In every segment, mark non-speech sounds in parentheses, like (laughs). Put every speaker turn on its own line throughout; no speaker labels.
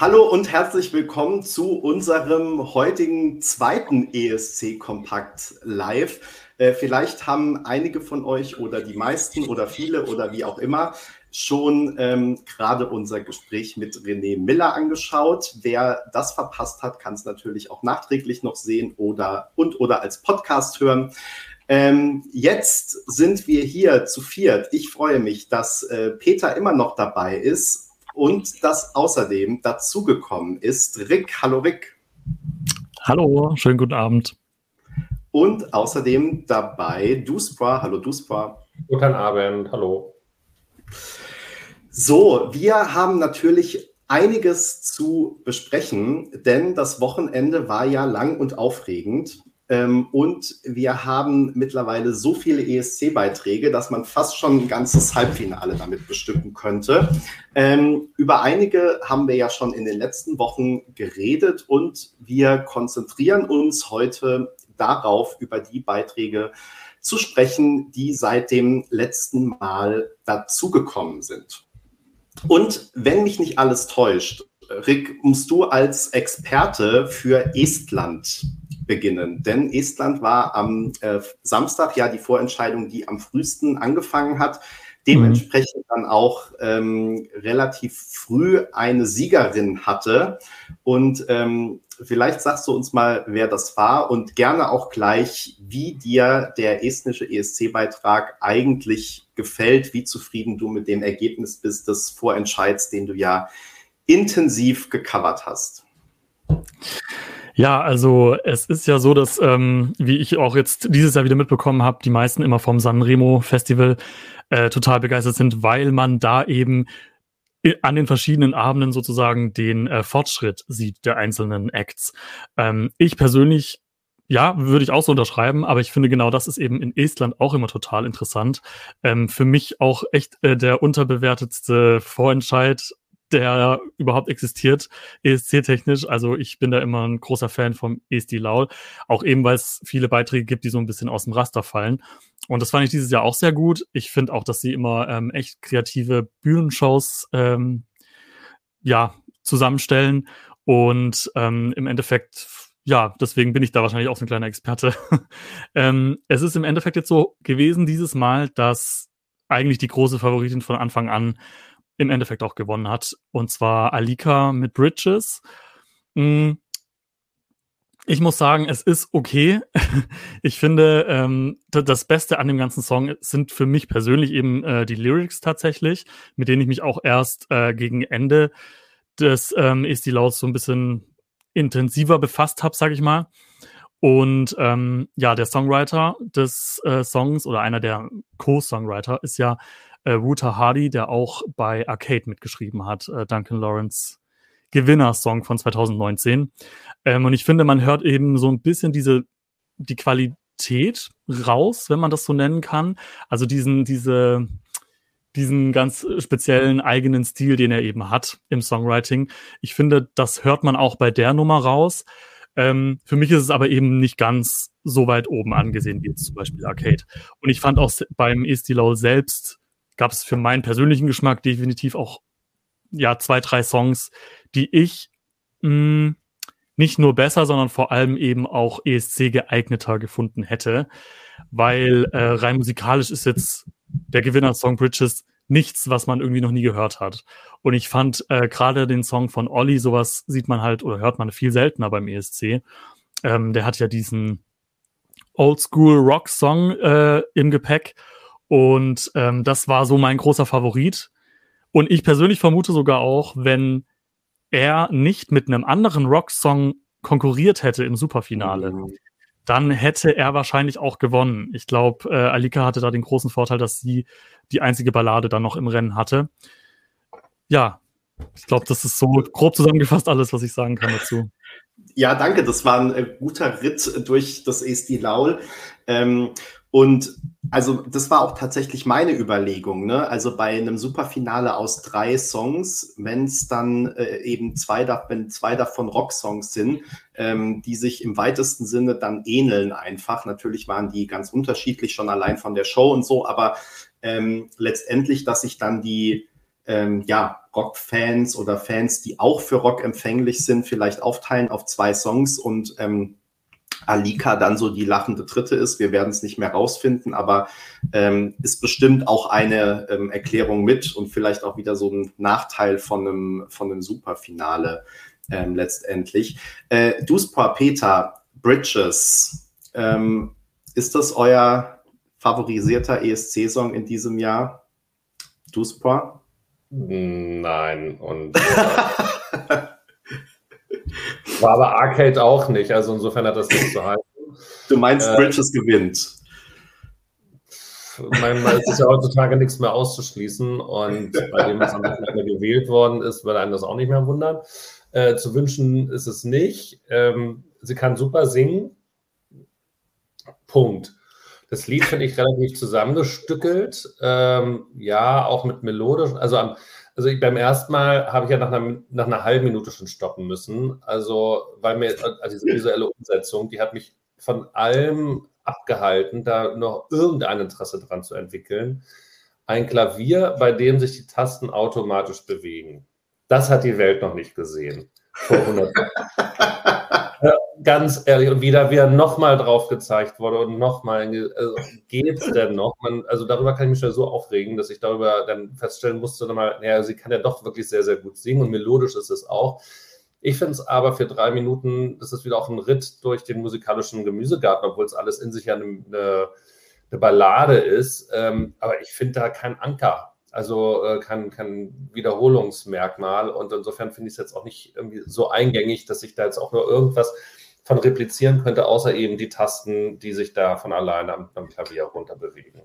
Hallo und herzlich willkommen zu unserem heutigen zweiten ESC Kompakt Live. Äh, vielleicht haben einige von euch oder die meisten oder viele oder wie auch immer schon ähm, gerade unser Gespräch mit René Miller angeschaut. Wer das verpasst hat, kann es natürlich auch nachträglich noch sehen oder und oder als Podcast hören. Ähm, jetzt sind wir hier zu viert. Ich freue mich, dass äh, Peter immer noch dabei ist und dass außerdem dazugekommen ist Rick. Hallo Rick.
Hallo, schönen guten Abend.
Und außerdem dabei Duspra. Hallo Duspra.
Guten Abend, hallo.
So, wir haben natürlich einiges zu besprechen, denn das Wochenende war ja lang und aufregend. Ähm, und wir haben mittlerweile so viele ESC-Beiträge, dass man fast schon ein ganzes Halbfinale damit bestimmen könnte. Ähm, über einige haben wir ja schon in den letzten Wochen geredet und wir konzentrieren uns heute darauf, über die Beiträge zu sprechen, die seit dem letzten Mal dazugekommen sind. Und wenn mich nicht alles täuscht, Rick, musst du als Experte für Estland beginnen. Denn Estland war am äh, Samstag ja die Vorentscheidung, die am frühesten angefangen hat. Dementsprechend dann auch ähm, relativ früh eine Siegerin hatte. Und ähm, vielleicht sagst du uns mal, wer das war und gerne auch gleich, wie dir der estnische ESC-Beitrag eigentlich gefällt, wie zufrieden du mit dem Ergebnis bist des Vorentscheids, den du ja intensiv gecovert hast.
Ja, also es ist ja so, dass, ähm, wie ich auch jetzt dieses Jahr wieder mitbekommen habe, die meisten immer vom Sanremo Festival äh, total begeistert sind, weil man da eben an den verschiedenen Abenden sozusagen den äh, Fortschritt sieht der einzelnen Acts. Ähm, ich persönlich ja, würde ich auch so unterschreiben, aber ich finde genau das ist eben in Estland auch immer total interessant. Ähm, für mich auch echt äh, der unterbewertetste Vorentscheid der überhaupt existiert, ESC-technisch. Also ich bin da immer ein großer Fan vom ESD Laul. Auch eben, weil es viele Beiträge gibt, die so ein bisschen aus dem Raster fallen. Und das fand ich dieses Jahr auch sehr gut. Ich finde auch, dass sie immer ähm, echt kreative Bühnenshows ähm, ja, zusammenstellen. Und ähm, im Endeffekt, ja, deswegen bin ich da wahrscheinlich auch so ein kleiner Experte. (laughs) ähm, es ist im Endeffekt jetzt so gewesen dieses Mal, dass eigentlich die große Favoritin von Anfang an im Endeffekt auch gewonnen hat. Und zwar Alika mit Bridges. Mm. Ich muss sagen, es ist okay. (laughs) Ich finde, ähm, das Beste an dem ganzen Song sind für mich persönlich eben äh, die Lyrics tatsächlich, mit denen ich mich auch erst äh, gegen Ende des ähm, Esti Laus so ein bisschen intensiver befasst habe, sag ich mal. Und ähm, ja, der Songwriter des äh, Songs oder einer der Co-Songwriter ist ja äh, Ruta Hardy, der auch bei Arcade mitgeschrieben hat, äh, Duncan Lawrence Gewinner-Song von 2019. Ähm, und ich finde, man hört eben so ein bisschen diese, die Qualität raus, wenn man das so nennen kann. Also diesen, diese, diesen ganz speziellen eigenen Stil, den er eben hat im Songwriting. Ich finde, das hört man auch bei der Nummer raus. Ähm, für mich ist es aber eben nicht ganz so weit oben angesehen wie jetzt zum Beispiel Arcade. Und ich fand auch beim Estilau selbst gab es für meinen persönlichen Geschmack definitiv auch ja zwei, drei Songs, die ich mh, hm, nicht nur besser, sondern vor allem eben auch ESC geeigneter gefunden hätte, weil äh, rein musikalisch ist jetzt der Gewinner-Song Bridges nichts, was man irgendwie noch nie gehört hat. Und ich fand äh, gerade den Song von Olli, sowas sieht man halt oder hört man viel seltener beim ESC. Ähm, der hat ja diesen Oldschool Rock Song äh, im Gepäck und ähm, das war so mein großer Favorit. Und ich persönlich vermute sogar auch, wenn er nicht mit einem anderen Rocksong konkurriert hätte im Superfinale, mhm. dann hätte er wahrscheinlich auch gewonnen. Ich glaube, äh, Alika hatte da den großen Vorteil, dass sie die einzige Ballade dann noch im Rennen hatte. Ja, ich glaube, das ist so grob zusammengefasst alles, was ich sagen kann dazu.
Ja, danke. Das war ein äh, guter Ritt durch das Eesti Laul. Ähm, und also das war auch tatsächlich meine Überlegung. Ne? Also bei einem Superfinale aus drei Songs, wenn es dann äh, eben zwei, wenn zwei davon Rocksongs sind, ähm, die sich im weitesten Sinne dann ähneln einfach. Natürlich waren die ganz unterschiedlich schon allein von der Show und so, aber ähm, letztendlich, dass sich dann die ähm, ja, Rockfans oder Fans, die auch für Rock empfänglich sind, vielleicht aufteilen auf zwei Songs und ähm, Alika dann so die lachende Dritte ist. Wir werden es nicht mehr rausfinden, aber ähm, ist bestimmt auch eine ähm, Erklärung mit und vielleicht auch wieder so ein Nachteil von einem, von einem Superfinale ähm, letztendlich. Äh, Duspa Peter, Bridges, ähm, ist das euer favorisierter ESC-Song in diesem Jahr? Duspa?
Nein, und (laughs) äh, war aber Arcade auch nicht, also insofern hat das nichts zu halten.
Du meinst, äh, Bridges gewinnt?
Man, es ist ja heutzutage nichts mehr auszuschließen und (laughs) bei dem, was am Wochenende gewählt worden ist, würde einen das auch nicht mehr wundern. Äh, zu wünschen ist es nicht. Ähm, sie kann super singen. Punkt. Das Lied finde ich relativ zusammengestückelt. Ähm, ja, auch mit melodisch. Also, am, also ich, beim ersten Mal habe ich ja nach einer, nach einer halben Minute schon stoppen müssen. Also, weil mir also diese visuelle Umsetzung, die hat mich von allem abgehalten, da noch irgendein Interesse dran zu entwickeln. Ein Klavier, bei dem sich die Tasten automatisch bewegen. Das hat die Welt noch nicht gesehen. Vor 100 Jahren. (laughs) ganz ehrlich, und wieder wieder nochmal drauf gezeigt wurde und nochmal, also geht es denn noch? Man, also darüber kann ich mich ja so aufregen, dass ich darüber dann feststellen musste, nochmal, naja, sie kann ja doch wirklich sehr, sehr gut singen und melodisch ist es auch. Ich finde es aber für drei Minuten, das ist wieder auch ein Ritt durch den musikalischen Gemüsegarten, obwohl es alles in sich ja eine, eine, Ballade ist. Ähm, aber ich finde da kein Anker also äh, kein, kein Wiederholungsmerkmal. Und insofern finde ich es jetzt auch nicht irgendwie so eingängig, dass ich da jetzt auch nur irgendwas von replizieren könnte, außer eben die Tasten, die sich da von alleine am, am Klavier runterbewegen.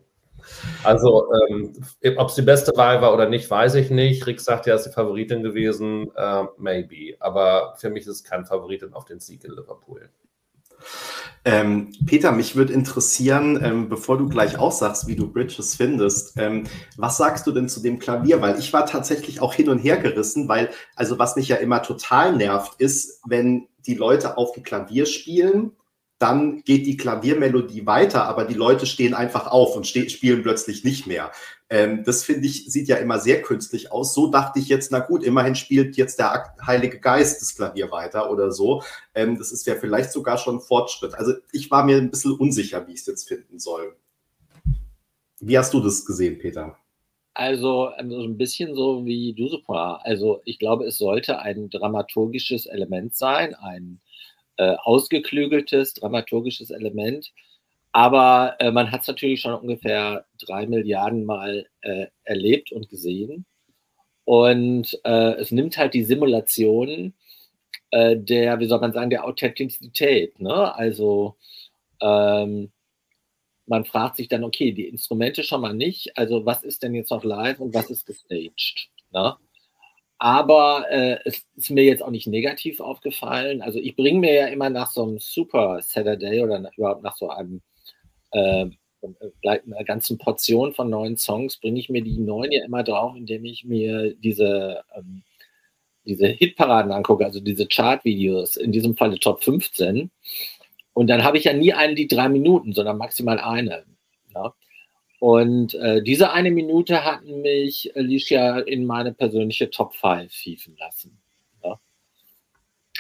Also, ähm, ob es die beste Wahl war oder nicht, weiß ich nicht. Rick sagt ja, ist die Favoritin gewesen. Äh, maybe. Aber für mich ist es kein Favoritin auf den Sieg in Liverpool.
Ähm, Peter, mich würde interessieren, ähm, bevor du gleich aussagst, wie du Bridges findest, ähm, was sagst du denn zu dem Klavier? Weil ich war tatsächlich auch hin und her gerissen, weil, also was mich ja immer total nervt, ist, wenn die Leute auf dem Klavier spielen dann geht die Klaviermelodie weiter, aber die Leute stehen einfach auf und spielen plötzlich nicht mehr. Ähm, das finde ich, sieht ja immer sehr künstlich aus. So dachte ich jetzt, na gut, immerhin spielt jetzt der Heilige Geist das Klavier weiter oder so. Ähm, das ist ja vielleicht sogar schon ein Fortschritt. Also ich war mir ein bisschen unsicher, wie ich es jetzt finden soll. Wie hast du das gesehen, Peter?
Also, also ein bisschen so wie du super. Also ich glaube, es sollte ein dramaturgisches Element sein, ein äh, ausgeklügeltes dramaturgisches Element. Aber äh, man hat es natürlich schon ungefähr drei Milliarden Mal äh, erlebt und gesehen. Und äh, es nimmt halt die Simulation äh, der, wie soll man sagen, der Authentizität. Ne? Also ähm, man fragt sich dann, okay, die Instrumente schon mal nicht. Also was ist denn jetzt noch live und was ist gestaged? Ne? Aber äh, es ist mir jetzt auch nicht negativ aufgefallen. Also ich bringe mir ja immer nach so einem Super Saturday oder nach, überhaupt nach so einem äh, einer ganzen Portion von neuen Songs, bringe ich mir die neuen ja immer drauf, indem ich mir diese, ähm, diese Hitparaden angucke, also diese Chart-Videos, in diesem Falle Top 15. Und dann habe ich ja nie eine, die drei Minuten, sondern maximal eine. Ja? Und äh, diese eine Minute hat mich Alicia in meine persönliche Top 5 hieven lassen. Ja.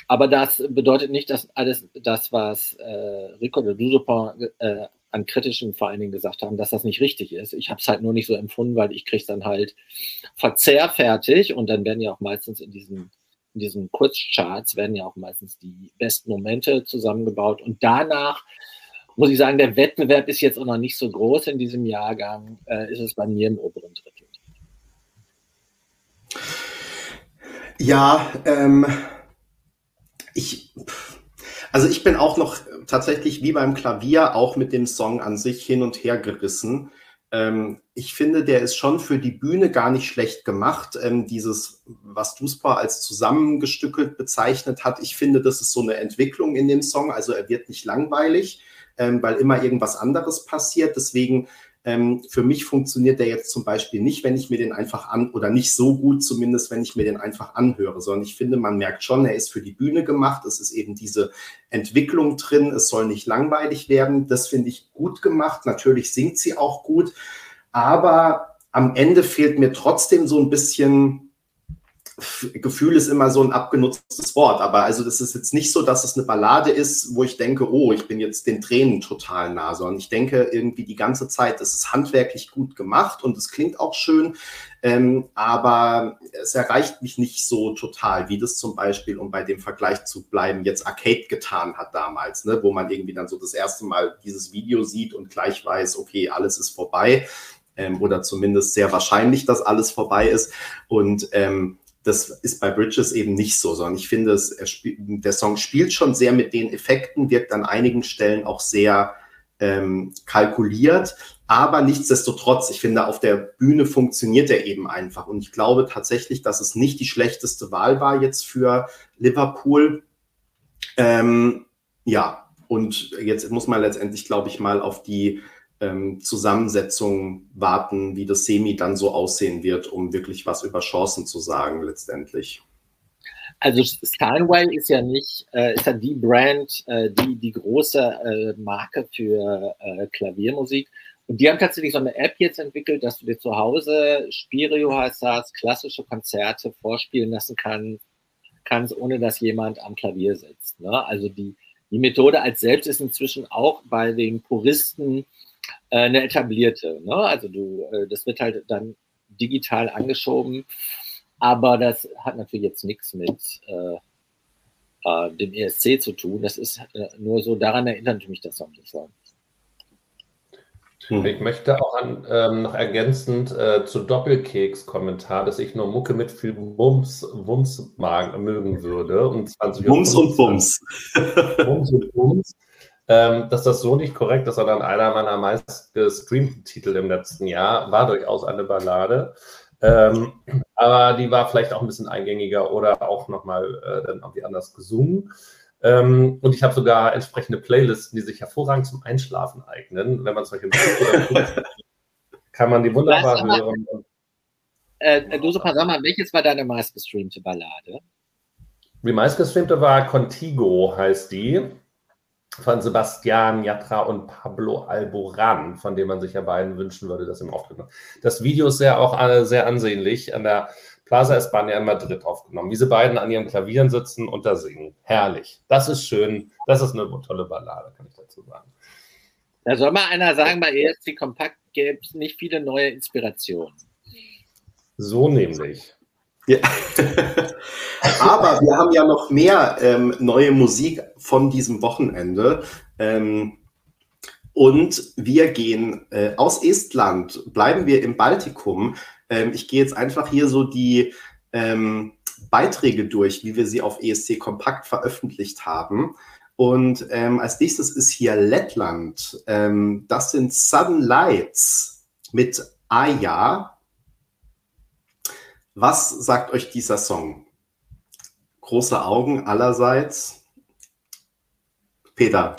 Aber das bedeutet nicht, dass alles das, was äh, Rico oder Dusopin äh, an kritischen vor allen Dingen gesagt haben, dass das nicht richtig ist. Ich habe es halt nur nicht so empfunden, weil ich kriege es dann halt verzehrfertig und dann werden ja auch meistens in diesen in diesen Kurzcharts werden ja auch meistens die besten Momente zusammengebaut und danach muss ich sagen, der Wettbewerb ist jetzt auch noch nicht so groß in diesem Jahrgang, äh, ist es bei mir im oberen Drittel.
Ja, ähm, ich, also ich bin auch noch tatsächlich wie beim Klavier auch mit dem Song an sich hin und her gerissen. Ähm, ich finde, der ist schon für die Bühne gar nicht schlecht gemacht. Ähm, dieses, was Duspa als zusammengestückelt bezeichnet hat, ich finde, das ist so eine Entwicklung in dem Song. Also er wird nicht langweilig ähm, weil immer irgendwas anderes passiert. Deswegen ähm, für mich funktioniert der jetzt zum Beispiel nicht, wenn ich mir den einfach an oder nicht so gut zumindest, wenn ich mir den einfach anhöre, sondern ich finde, man merkt schon, er ist für die Bühne gemacht. Es ist eben diese Entwicklung drin. Es soll nicht langweilig werden. Das finde ich gut gemacht. Natürlich singt sie auch gut, aber am Ende fehlt mir trotzdem so ein bisschen Gefühl ist immer so ein abgenutztes Wort, aber also das ist jetzt nicht so, dass es eine Ballade ist, wo ich denke, oh, ich bin jetzt den Tränen total nah, sondern ich denke irgendwie die ganze Zeit, es ist handwerklich gut gemacht und es klingt auch schön, ähm, aber es erreicht mich nicht so total, wie das zum Beispiel, um bei dem Vergleich zu bleiben, jetzt Arcade getan hat damals, ne, wo man irgendwie dann so das erste Mal dieses Video sieht und gleich weiß, okay, alles ist vorbei. Ähm, oder zumindest sehr wahrscheinlich, dass alles vorbei ist. Und ähm, das ist bei Bridges eben nicht so, sondern ich finde, es, der Song spielt schon sehr mit den Effekten, wirkt an einigen Stellen auch sehr ähm, kalkuliert, aber nichtsdestotrotz, ich finde, auf der Bühne funktioniert er eben einfach. Und ich glaube tatsächlich, dass es nicht die schlechteste Wahl war jetzt für Liverpool. Ähm, ja, und jetzt muss man letztendlich, glaube ich, mal auf die ähm, Zusammensetzung warten, wie das Semi dann so aussehen wird, um wirklich was über Chancen zu sagen letztendlich.
Also Steinway ist ja nicht, äh, ist ja die Brand, äh, die, die große äh, Marke für äh, Klaviermusik. Und die haben tatsächlich so eine App jetzt entwickelt, dass du dir zu Hause Spirio heißt das, klassische Konzerte vorspielen lassen kann, kannst, ohne dass jemand am Klavier sitzt. Ne? Also die, die Methode als selbst ist inzwischen auch bei den Puristen äh, eine etablierte. Ne? Also du, äh, das wird halt dann digital angeschoben, aber das hat natürlich jetzt nichts mit äh, äh dem ESC zu tun. Das ist äh, nur so, daran erinnert mich das so.
Hm. Ich möchte auch an, ähm, noch ergänzend äh, zu Doppelkeks-Kommentar, dass ich nur Mucke mit viel Wumms, Wumms mag, mögen würde. Um 20
Wumms und Wumms.
Wumms und Wumms ähm, dass das so nicht korrekt ist, sondern einer meiner meist gestreamten Titel im letzten Jahr war durchaus eine Ballade. Ähm, aber die war vielleicht auch ein bisschen eingängiger oder auch nochmal äh, dann irgendwie anders gesungen. Ähm, und ich habe sogar entsprechende Playlisten, die sich hervorragend zum Einschlafen eignen. Wenn man solche (laughs) kann man die wunderbar aber, hören.
Äh, du, sag mal, welches war deine meistgestreamte Ballade?
Die meistgestreamte war Contigo, heißt die von Sebastian Yatra und Pablo Alboran, von dem man sich ja beiden wünschen würde, dass im Auftritt noch. Das Video ist sehr auch sehr ansehnlich an der Plaza España in Madrid aufgenommen. Wie sie beiden an ihren Klavieren sitzen und da singen. Herrlich. Das ist schön. Das ist eine tolle Ballade, kann ich dazu sagen.
Da soll mal einer sagen, bei ESC Kompakt gäbe es nicht viele neue Inspirationen.
So nämlich.
Ja. (laughs) Aber wir haben ja noch mehr ähm, neue Musik von diesem Wochenende. Ähm, und wir gehen äh, aus Estland, bleiben wir im Baltikum. Ähm, ich gehe jetzt einfach hier so die ähm, Beiträge durch, wie wir sie auf ESC Kompakt veröffentlicht haben. Und ähm, als nächstes ist hier Lettland. Ähm, das sind Sudden Lights mit Aya. Was sagt euch dieser Song? Große Augen allerseits. Peter.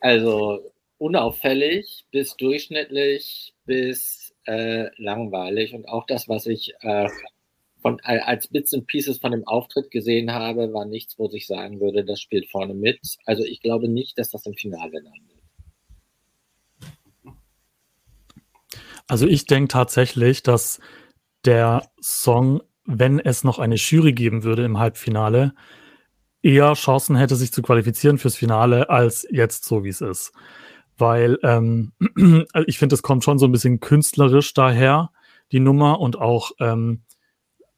Also unauffällig bis durchschnittlich bis äh, langweilig und auch das, was ich äh, von, äh, als Bits and Pieces von dem Auftritt gesehen habe, war nichts, wo ich sagen würde, das spielt vorne mit. Also ich glaube nicht, dass das im Finale landet.
Also ich denke tatsächlich, dass der Song, wenn es noch eine Jury geben würde im Halbfinale, eher Chancen hätte, sich zu qualifizieren fürs Finale, als jetzt so, wie es ist. Weil ähm, (clears throat) ich finde, es kommt schon so ein bisschen künstlerisch daher, die Nummer, und auch, ähm,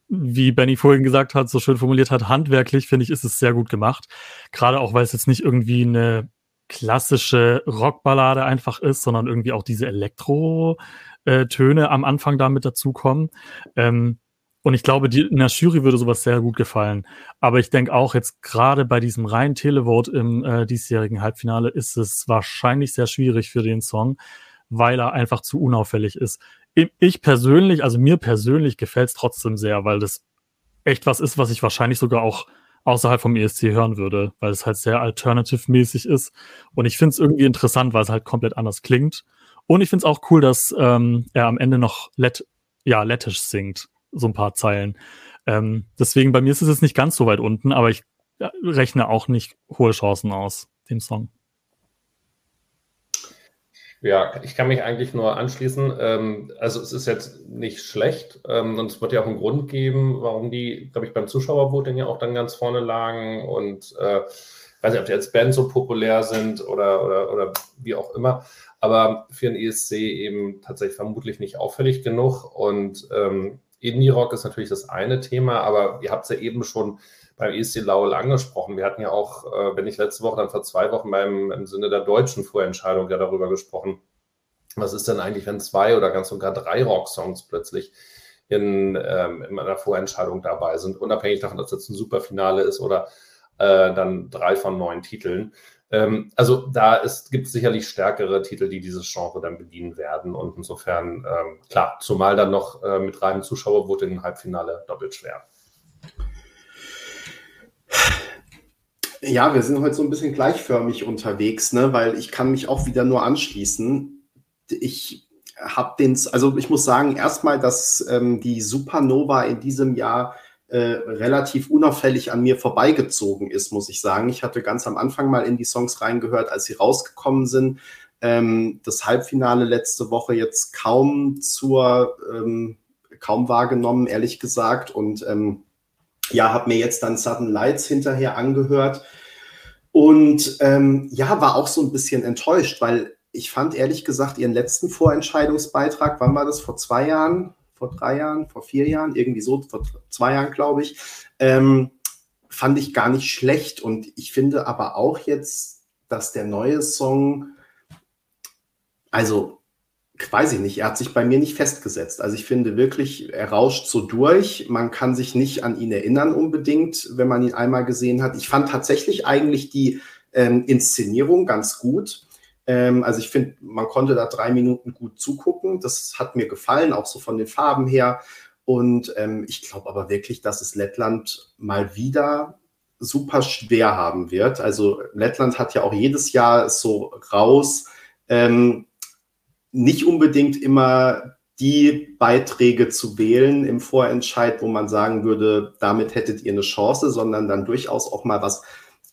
wie Benny vorhin gesagt hat, so schön formuliert hat, handwerklich, finde ich, ist es sehr gut gemacht. Gerade auch, weil es jetzt nicht irgendwie eine klassische Rockballade einfach ist, sondern irgendwie auch diese Elektro- äh, am Anfang damit dazukommen. Ähm, und ich glaube, die, in der Jury würde sowas sehr gut gefallen. Aber ich denke auch jetzt gerade bei diesem reinen Televote im äh, diesjährigen Halbfinale ist es wahrscheinlich sehr schwierig für den Song, weil er einfach zu unauffällig ist. Ich persönlich, also mir persönlich gefällt es trotzdem sehr, weil das echt was ist, was ich wahrscheinlich sogar auch außerhalb vom ESC hören würde, weil es halt sehr alternative-mäßig ist. Und ich finde es irgendwie interessant, weil es halt komplett anders klingt. Und ich finde es auch cool, dass ähm, er am Ende noch Let ja, lettisch singt, so ein paar Zeilen. Ähm, deswegen bei mir ist es jetzt nicht ganz so weit unten, aber ich rechne auch nicht hohe Chancen aus dem Song.
Ja, ich kann mich eigentlich nur anschließen. Ähm, also es ist jetzt nicht schlecht ähm, und es wird ja auch einen Grund geben, warum die, glaube ich, beim Zuschauervoting ja auch dann ganz vorne lagen und äh, weiß nicht, ob die als Band so populär sind oder, oder, oder wie auch immer, aber für den ESC eben tatsächlich vermutlich nicht auffällig genug und ähm, Indie-Rock ist natürlich das eine Thema, aber ihr habt es ja eben schon beim ESC Laul angesprochen. Wir hatten ja auch, äh, wenn nicht letzte Woche, dann vor zwei Wochen beim, im Sinne der deutschen Vorentscheidung ja darüber gesprochen. Was ist denn eigentlich, wenn zwei oder ganz sogar drei Rocksongs plötzlich in, ähm, in einer Vorentscheidung dabei sind, unabhängig davon, dass das ein Superfinale ist oder äh, dann drei von neun Titeln. Ähm, also da gibt es sicherlich stärkere Titel, die dieses Genre dann bedienen werden. Und insofern, ähm, klar, zumal dann noch äh, mit reinem Zuschauervoting im Halbfinale doppelt schwer.
Ja, wir sind heute so ein bisschen gleichförmig unterwegs, ne? weil ich kann mich auch wieder nur anschließen. Ich habe den, also ich muss sagen, erstmal, dass ähm, die Supernova in diesem Jahr äh, relativ unauffällig an mir vorbeigezogen ist, muss ich sagen. Ich hatte ganz am Anfang mal in die Songs reingehört, als sie rausgekommen sind. Ähm, das Halbfinale letzte Woche jetzt kaum zur, ähm, kaum wahrgenommen, ehrlich gesagt. Und ähm, ja, habe mir jetzt dann Sudden Lights hinterher angehört. Und ähm, ja, war auch so ein bisschen enttäuscht, weil ich fand ehrlich gesagt ihren letzten Vorentscheidungsbeitrag, wann war das? Vor zwei Jahren, vor drei Jahren, vor vier Jahren, irgendwie so, vor zwei Jahren, glaube ich, ähm, fand ich gar nicht schlecht. Und ich finde aber auch jetzt, dass der neue Song, also weiß ich nicht, er hat sich bei mir nicht festgesetzt. Also ich finde wirklich, er rauscht so durch. Man kann sich nicht an ihn erinnern unbedingt, wenn man ihn einmal gesehen hat. Ich fand tatsächlich eigentlich die ähm, Inszenierung ganz gut. Ähm, also ich finde, man konnte da drei Minuten gut zugucken. Das hat mir gefallen, auch so von den Farben her. Und ähm, ich glaube aber wirklich, dass es Lettland mal wieder super schwer haben wird. Also Lettland hat ja auch jedes Jahr so raus. Ähm, nicht unbedingt immer die Beiträge zu wählen im Vorentscheid, wo man sagen würde, damit hättet ihr eine Chance, sondern dann durchaus auch mal was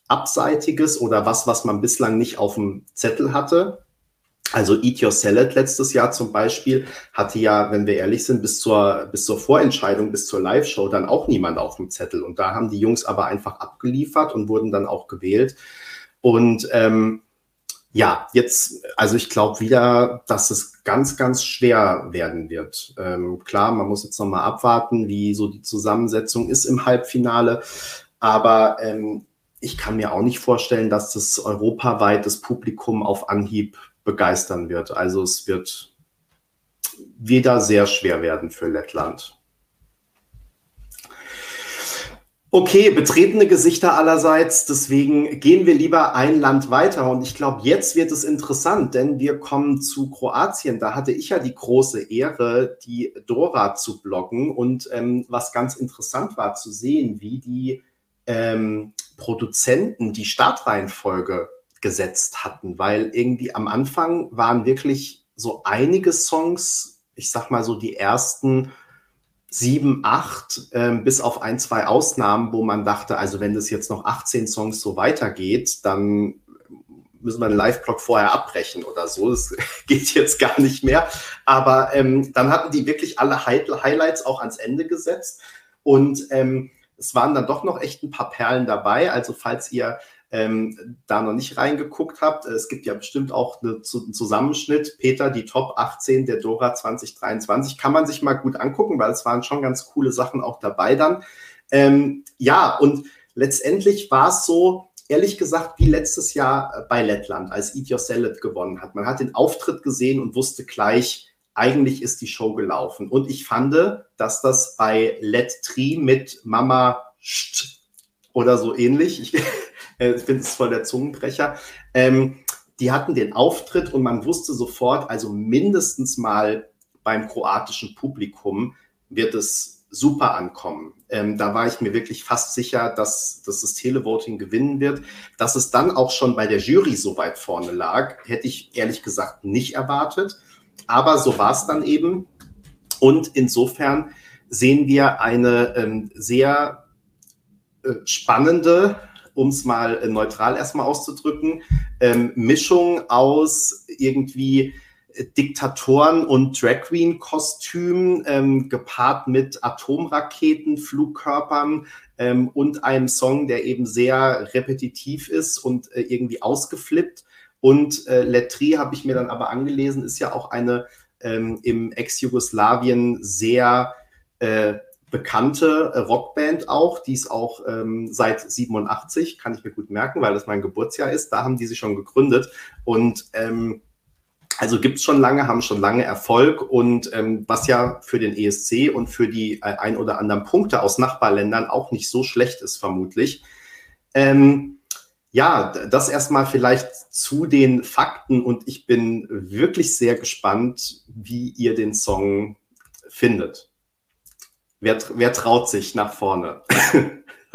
Abseitiges oder was, was man bislang nicht auf dem Zettel hatte. Also Eat Your Salad letztes Jahr zum Beispiel hatte ja, wenn wir ehrlich sind, bis zur, bis zur Vorentscheidung, bis zur Live-Show dann auch niemand auf dem Zettel. Und da haben die Jungs aber einfach abgeliefert und wurden dann auch gewählt. Und ähm, ja, jetzt, also ich glaube wieder, dass es ganz, ganz schwer werden wird. Ähm, klar, man muss jetzt nochmal abwarten, wie so die Zusammensetzung ist im Halbfinale. Aber ähm, ich kann mir auch nicht vorstellen, dass das europaweit das Publikum auf Anhieb begeistern wird. Also es wird wieder sehr schwer werden für Lettland. Okay, betretene Gesichter allerseits. Deswegen gehen wir lieber ein Land weiter. Und ich glaube, jetzt wird es interessant, denn wir kommen zu Kroatien. Da hatte ich ja die große Ehre, die Dora zu bloggen. Und ähm, was ganz interessant war zu sehen, wie die ähm, Produzenten die Startreihenfolge gesetzt hatten, weil irgendwie am Anfang waren wirklich so einige Songs, ich sag mal so die ersten sieben, acht, äh, bis auf ein, zwei Ausnahmen, wo man dachte, also wenn das jetzt noch 18 Songs so weitergeht, dann müssen wir den Live-Blog vorher abbrechen oder so. Das (laughs) geht jetzt gar nicht mehr. Aber ähm, dann hatten die wirklich alle Highlights auch ans Ende gesetzt. Und ähm, es waren dann doch noch echt ein paar Perlen dabei. Also falls ihr ähm, da noch nicht reingeguckt habt, es gibt ja bestimmt auch eine, einen Zusammenschnitt. Peter, die Top 18 der Dora 2023, kann man sich mal gut angucken, weil es waren schon ganz coole Sachen auch dabei dann. Ähm, ja, und letztendlich war es so, ehrlich gesagt, wie letztes Jahr bei Lettland, als Eat Your Salad gewonnen hat. Man hat den Auftritt gesehen und wusste gleich, eigentlich ist die Show gelaufen. Und ich fand, dass das bei Let Tri mit Mama oder so ähnlich, ich, äh, (laughs) ich finde es voll der Zungenbrecher. Ähm, die hatten den Auftritt und man wusste sofort, also mindestens mal beim kroatischen Publikum wird es super ankommen. Ähm, da war ich mir wirklich fast sicher, dass, dass das Televoting gewinnen wird. Dass es dann auch schon bei der Jury so weit vorne lag, hätte ich ehrlich gesagt nicht erwartet. Aber so war es dann eben. Und insofern sehen wir eine ähm, sehr äh, spannende um es mal neutral erstmal auszudrücken, ähm, Mischung aus irgendwie Diktatoren und Drag Queen Kostümen, ähm, gepaart mit Atomraketen, Flugkörpern ähm, und einem Song, der eben sehr repetitiv ist und äh, irgendwie ausgeflippt. Und äh, Letri habe ich mir dann aber angelesen, ist ja auch eine ähm, im Ex-Jugoslawien sehr äh, bekannte äh, Rockband auch, die ist auch ähm, seit 87, kann ich mir gut merken, weil das mein Geburtsjahr ist. Da haben die sich schon gegründet und ähm, also gibt es schon lange, haben schon lange Erfolg und ähm, was ja für den ESC und für die äh, ein oder anderen Punkte aus Nachbarländern auch nicht so schlecht ist, vermutlich. Ähm, ja, das erstmal vielleicht zu den Fakten und ich bin wirklich sehr gespannt, wie ihr den Song findet. Wer, wer traut sich nach vorne? (laughs)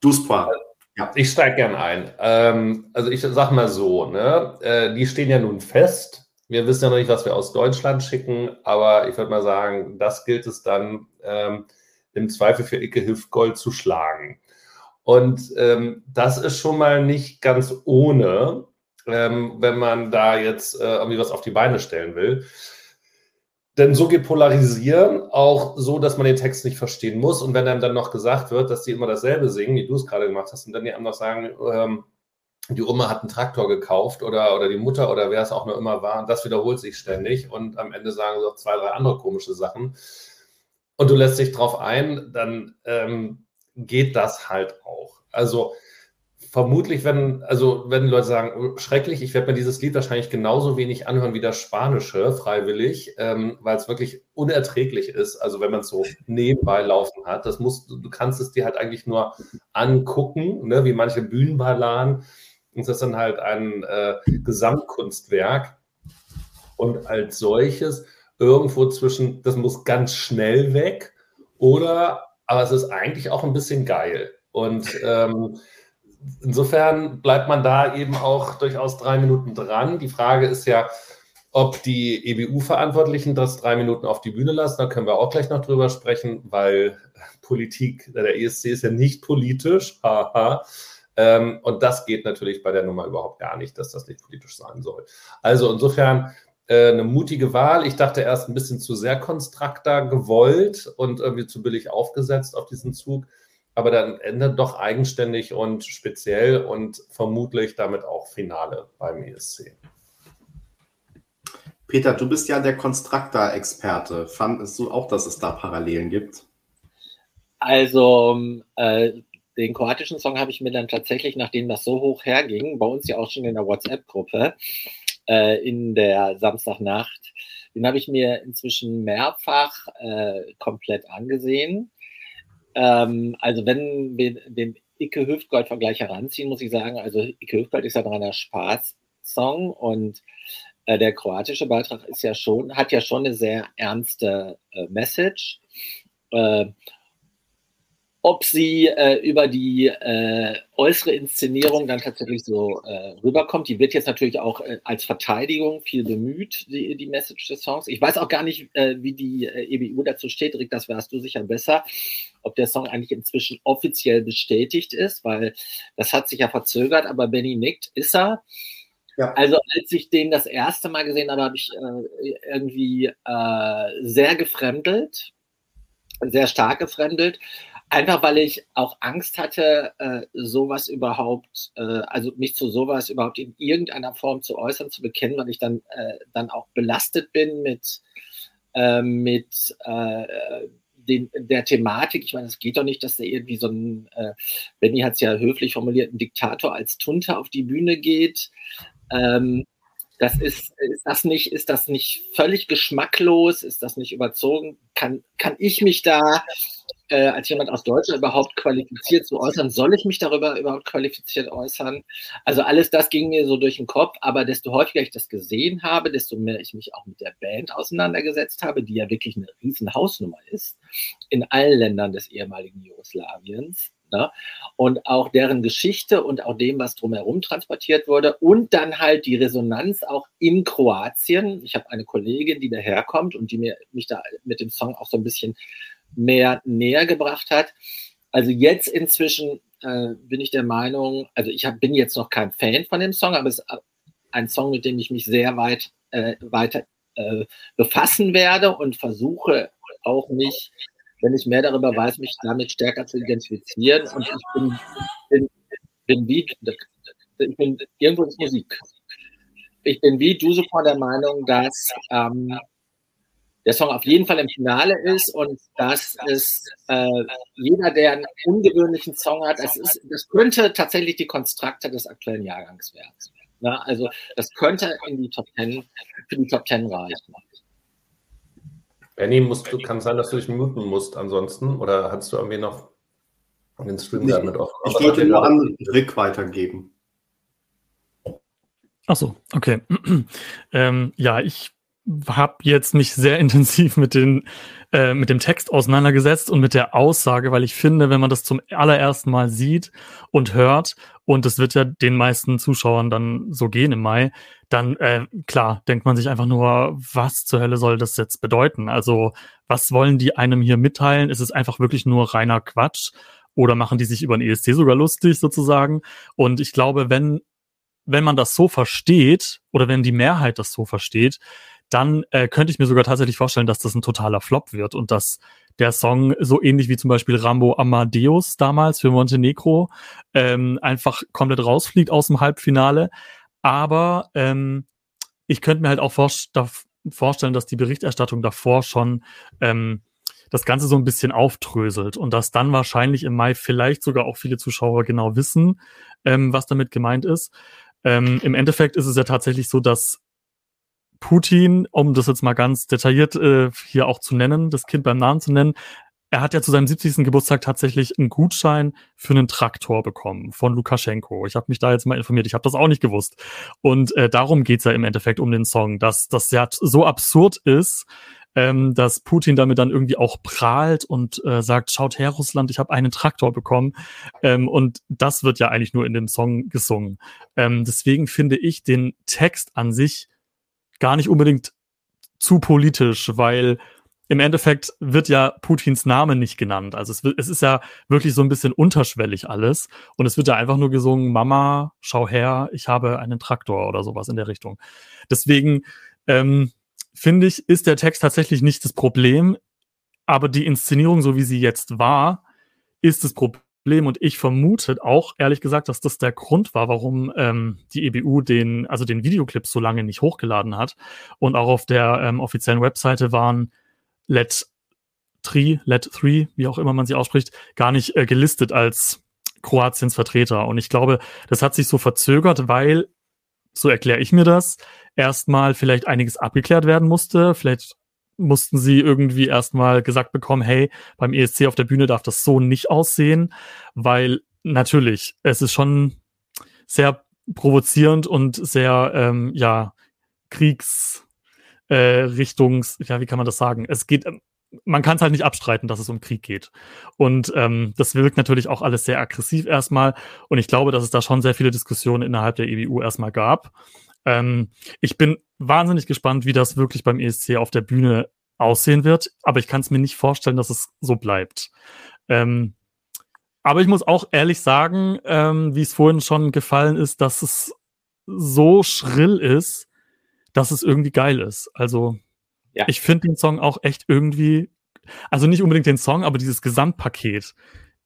du Spa. Ja. Ich steige gern ein. Ähm, also ich sag mal so, ne? Äh, die stehen ja nun fest. Wir wissen ja noch nicht, was wir aus Deutschland schicken, aber ich würde mal sagen, das gilt es dann ähm, im Zweifel für Icke Hüftgold zu schlagen. Und ähm, das ist schon mal nicht ganz ohne, ähm, wenn man da jetzt äh, irgendwie was auf die Beine stellen will. Denn so geht Polarisieren auch so, dass man den Text nicht verstehen muss. Und wenn einem dann noch gesagt wird, dass die immer dasselbe singen, wie du es gerade gemacht hast, und dann die anderen noch sagen, ähm, die Oma hat einen Traktor gekauft oder, oder die Mutter oder wer es auch noch immer war, und das wiederholt sich ständig. Und am Ende sagen sie auch zwei, drei andere komische Sachen. Und du lässt dich drauf ein, dann ähm, geht das halt auch. Also vermutlich, wenn, also wenn Leute sagen, oh, schrecklich, ich werde mir dieses Lied wahrscheinlich genauso wenig anhören wie das Spanische, freiwillig, ähm, weil es wirklich unerträglich ist. Also wenn man es so nebenbei laufen hat, das musst du kannst es dir halt eigentlich nur angucken, ne, wie manche Bühnenballaden. Und das ist dann halt ein äh, Gesamtkunstwerk. Und als solches irgendwo zwischen, das muss ganz schnell weg oder, aber es ist eigentlich auch ein bisschen geil. Und ähm, insofern bleibt man da eben auch durchaus drei Minuten dran. Die Frage ist ja, ob die EBU-Verantwortlichen das drei Minuten auf die Bühne lassen. Da können wir auch gleich noch drüber sprechen, weil Politik, der ESC ist ja nicht politisch. Haha. Ähm, und das geht natürlich bei der Nummer überhaupt gar nicht, dass das nicht politisch sein soll. Also insofern äh, eine mutige Wahl. Ich dachte erst ein bisschen zu sehr konstrakter gewollt und irgendwie zu billig aufgesetzt auf diesen Zug aber dann endet doch eigenständig und speziell und vermutlich damit auch Finale beim ESC.
Peter, du bist ja der Konstruktor-Experte. Fandest du auch, dass es da Parallelen gibt?
Also, äh, den kroatischen Song habe ich mir dann tatsächlich, nachdem das so hoch herging, bei uns ja auch schon in der WhatsApp-Gruppe, äh, in der Samstagnacht, den habe ich mir inzwischen mehrfach äh, komplett angesehen. Ähm, also wenn wir den Icke Hüftgold-Vergleich heranziehen, muss ich sagen, also Icke Hüftgold ist ja ein reiner Spaß-Song und äh, der kroatische Beitrag ist ja schon, hat ja schon eine sehr ernste äh, Message. Äh, ob sie äh, über die äh, äußere Inszenierung dann tatsächlich so äh, rüberkommt. Die wird jetzt natürlich auch äh, als Verteidigung viel bemüht, die, die Message des Songs. Ich weiß auch gar nicht, äh, wie die äh, EBU dazu steht, Rick, das weißt du sicher besser, ob der Song eigentlich inzwischen offiziell bestätigt ist, weil das hat sich ja verzögert, aber Benny nickt, ist er. Ja. Also als ich den das erste Mal gesehen habe, habe ich irgendwie sehr gefremdelt, sehr stark gefremdelt. Einfach weil ich auch Angst hatte, äh, sowas überhaupt, äh, also mich zu sowas überhaupt in irgendeiner Form zu äußern, zu bekennen, weil ich dann, äh, dann auch belastet bin mit, äh, mit äh, den, der Thematik. Ich meine, es geht doch nicht, dass da irgendwie so ein, äh, Benny hat es ja höflich formuliert, ein Diktator als Tunte auf die Bühne geht. Ähm, das ist, ist das nicht, ist das nicht völlig geschmacklos? Ist das nicht überzogen? Kann, kann ich mich da äh, als jemand aus Deutschland überhaupt qualifiziert zu äußern? Soll ich mich darüber überhaupt qualifiziert äußern? Also alles das ging mir so durch den Kopf, aber desto häufiger ich das gesehen habe, desto mehr ich mich auch mit der Band auseinandergesetzt habe, die ja wirklich eine riesen Hausnummer ist in allen Ländern des ehemaligen Jugoslawiens. Ne? Und auch deren Geschichte und auch dem, was drumherum transportiert wurde. Und dann halt die Resonanz auch in Kroatien. Ich habe eine Kollegin, die daherkommt und die mir, mich da mit dem Song auch so ein bisschen mehr näher gebracht hat. Also jetzt inzwischen äh, bin ich der Meinung, also ich hab, bin jetzt noch kein Fan von dem Song, aber es ist ein Song, mit dem ich mich sehr weit äh, weiter äh, befassen werde und versuche auch mich, wenn ich mehr darüber weiß, mich damit stärker zu identifizieren. Und ich bin, bin, bin wie, ich bin irgendwo ist Musik. Ich bin wie du sofort der Meinung, dass ähm, der Song auf jeden Fall im Finale ist und dass es äh, jeder, der einen ungewöhnlichen Song hat, das, ist, das könnte tatsächlich die Konstrakte des aktuellen Jahrgangs werden. Na, also das könnte in die Top Ten, für die Top Ten reichen.
Benny, musst du, kann sein, dass du dich muten musst ansonsten oder hast du irgendwie noch den Stream
nee, damit auf? Ich wollte nur an Rick weitergeben.
Ach so, okay. (clears throat) ähm, ja, ich habe jetzt mich sehr (laughs) intensiv mit, den, äh, mit dem Text auseinandergesetzt und mit der Aussage, weil ich finde, wenn man das zum allerersten Mal sieht und hört, und es wird ja den meisten Zuschauern dann so gehen im Mai, dann äh, klar, denkt man sich einfach nur, was zur Hölle soll das jetzt bedeuten? Also, was wollen die einem hier mitteilen? Ist es einfach wirklich nur reiner Quatsch? Oder machen die sich über den ESC sogar lustig sozusagen? Und ich glaube, wenn wenn man das so versteht oder wenn die Mehrheit das so versteht, dann äh, könnte ich mir sogar tatsächlich vorstellen, dass das ein totaler Flop wird und dass der Song so ähnlich wie zum Beispiel Rambo Amadeus damals für Montenegro ähm, einfach komplett rausfliegt aus dem Halbfinale. Aber ähm, ich könnte mir halt auch vor vorstellen, dass die Berichterstattung davor schon ähm, das Ganze so ein bisschen auftröselt und dass dann wahrscheinlich im Mai vielleicht sogar auch viele Zuschauer genau wissen, ähm, was damit gemeint ist. Ähm, Im Endeffekt ist es ja tatsächlich so, dass Putin, um das jetzt mal ganz detailliert äh, hier auch zu nennen, das Kind beim Namen zu nennen, er hat ja zu seinem 70. Geburtstag tatsächlich einen Gutschein für einen Traktor bekommen von Lukaschenko. Ich habe mich da jetzt mal informiert, ich habe das auch nicht gewusst. Und äh, darum geht's ja im Endeffekt um den Song, dass das ja so absurd ist, ähm, dass Putin damit dann irgendwie auch prahlt und äh, sagt, schaut her, Russland, ich habe einen Traktor bekommen. Ähm, und das wird ja eigentlich nur in dem Song gesungen. Ähm, deswegen finde ich den Text an sich gar nicht unbedingt zu politisch, weil im Endeffekt wird ja Putins Name nicht genannt. Also es, es ist ja wirklich so ein bisschen unterschwellig alles. Und es wird ja einfach nur gesungen, Mama, schau her, ich habe einen Traktor oder sowas in der Richtung. Deswegen ähm, finde ich, ist der Text tatsächlich nicht das Problem, aber die Inszenierung, so wie sie jetzt war, ist das Problem. Problem. Und ich vermute auch, ehrlich gesagt, dass das der Grund war, warum ähm, die EBU den, also den Videoclip so lange nicht hochgeladen hat. Und auch auf der ähm, offiziellen Webseite waren Let 3, Let 3, wie auch immer man sie ausspricht, gar nicht äh, gelistet als Kroatiens Vertreter. Und ich glaube, das hat sich so verzögert, weil, so erkläre ich mir das, erstmal vielleicht einiges abgeklärt werden musste. Vielleicht mussten sie irgendwie erstmal gesagt bekommen, hey, beim ESC auf der Bühne darf das so nicht aussehen, weil natürlich, es ist schon sehr provozierend und sehr, ähm, ja, Kriegsrichtungs, äh, ja, wie kann man das sagen? Es geht, ähm, man kann es halt nicht abstreiten, dass es um Krieg geht. Und ähm, das wirkt natürlich auch alles sehr aggressiv erstmal. Und ich glaube, dass es da schon sehr viele Diskussionen innerhalb der EWU erstmal gab. Ähm, ich bin wahnsinnig gespannt, wie das wirklich beim ESC auf der Bühne aussehen wird, aber ich kann es mir nicht vorstellen, dass es so bleibt. Ähm, aber ich muss auch ehrlich sagen, ähm, wie es vorhin schon gefallen ist, dass es so schrill ist, dass es irgendwie geil ist. Also ja. ich finde den Song auch echt irgendwie, also nicht unbedingt den Song, aber dieses Gesamtpaket.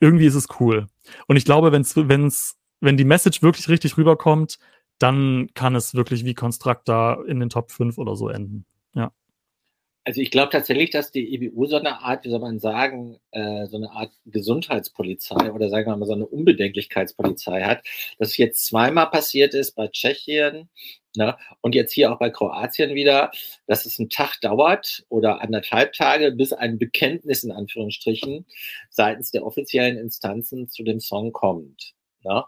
Irgendwie ist es cool. Und ich glaube, wenn's, wenn's, wenn die Message wirklich richtig rüberkommt, dann kann es wirklich wie Konstrukt da in den Top 5 oder so enden. Ja.
Also ich glaube tatsächlich, dass die EBU so eine Art, wie soll man sagen, äh, so eine Art Gesundheitspolizei oder sagen wir mal so eine Unbedenklichkeitspolizei hat. Das jetzt zweimal passiert ist bei Tschechien ne, und jetzt hier auch bei Kroatien wieder, dass es einen Tag dauert oder anderthalb Tage, bis ein Bekenntnis in Anführungsstrichen seitens der offiziellen Instanzen zu dem Song kommt. Ne?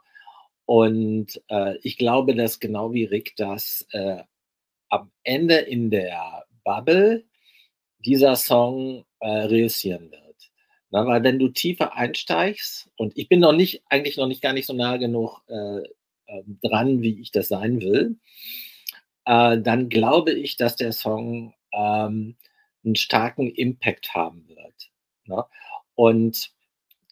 Und äh, ich glaube, dass genau wie Rick das äh, am Ende in der Bubble dieser Song äh, reüssieren wird. Na, weil wenn du tiefer einsteigst, und ich bin noch nicht, eigentlich noch nicht gar nicht so nah genug äh, äh, dran, wie ich das sein will, äh, dann glaube ich, dass der Song ähm, einen starken Impact haben wird. Ne? Und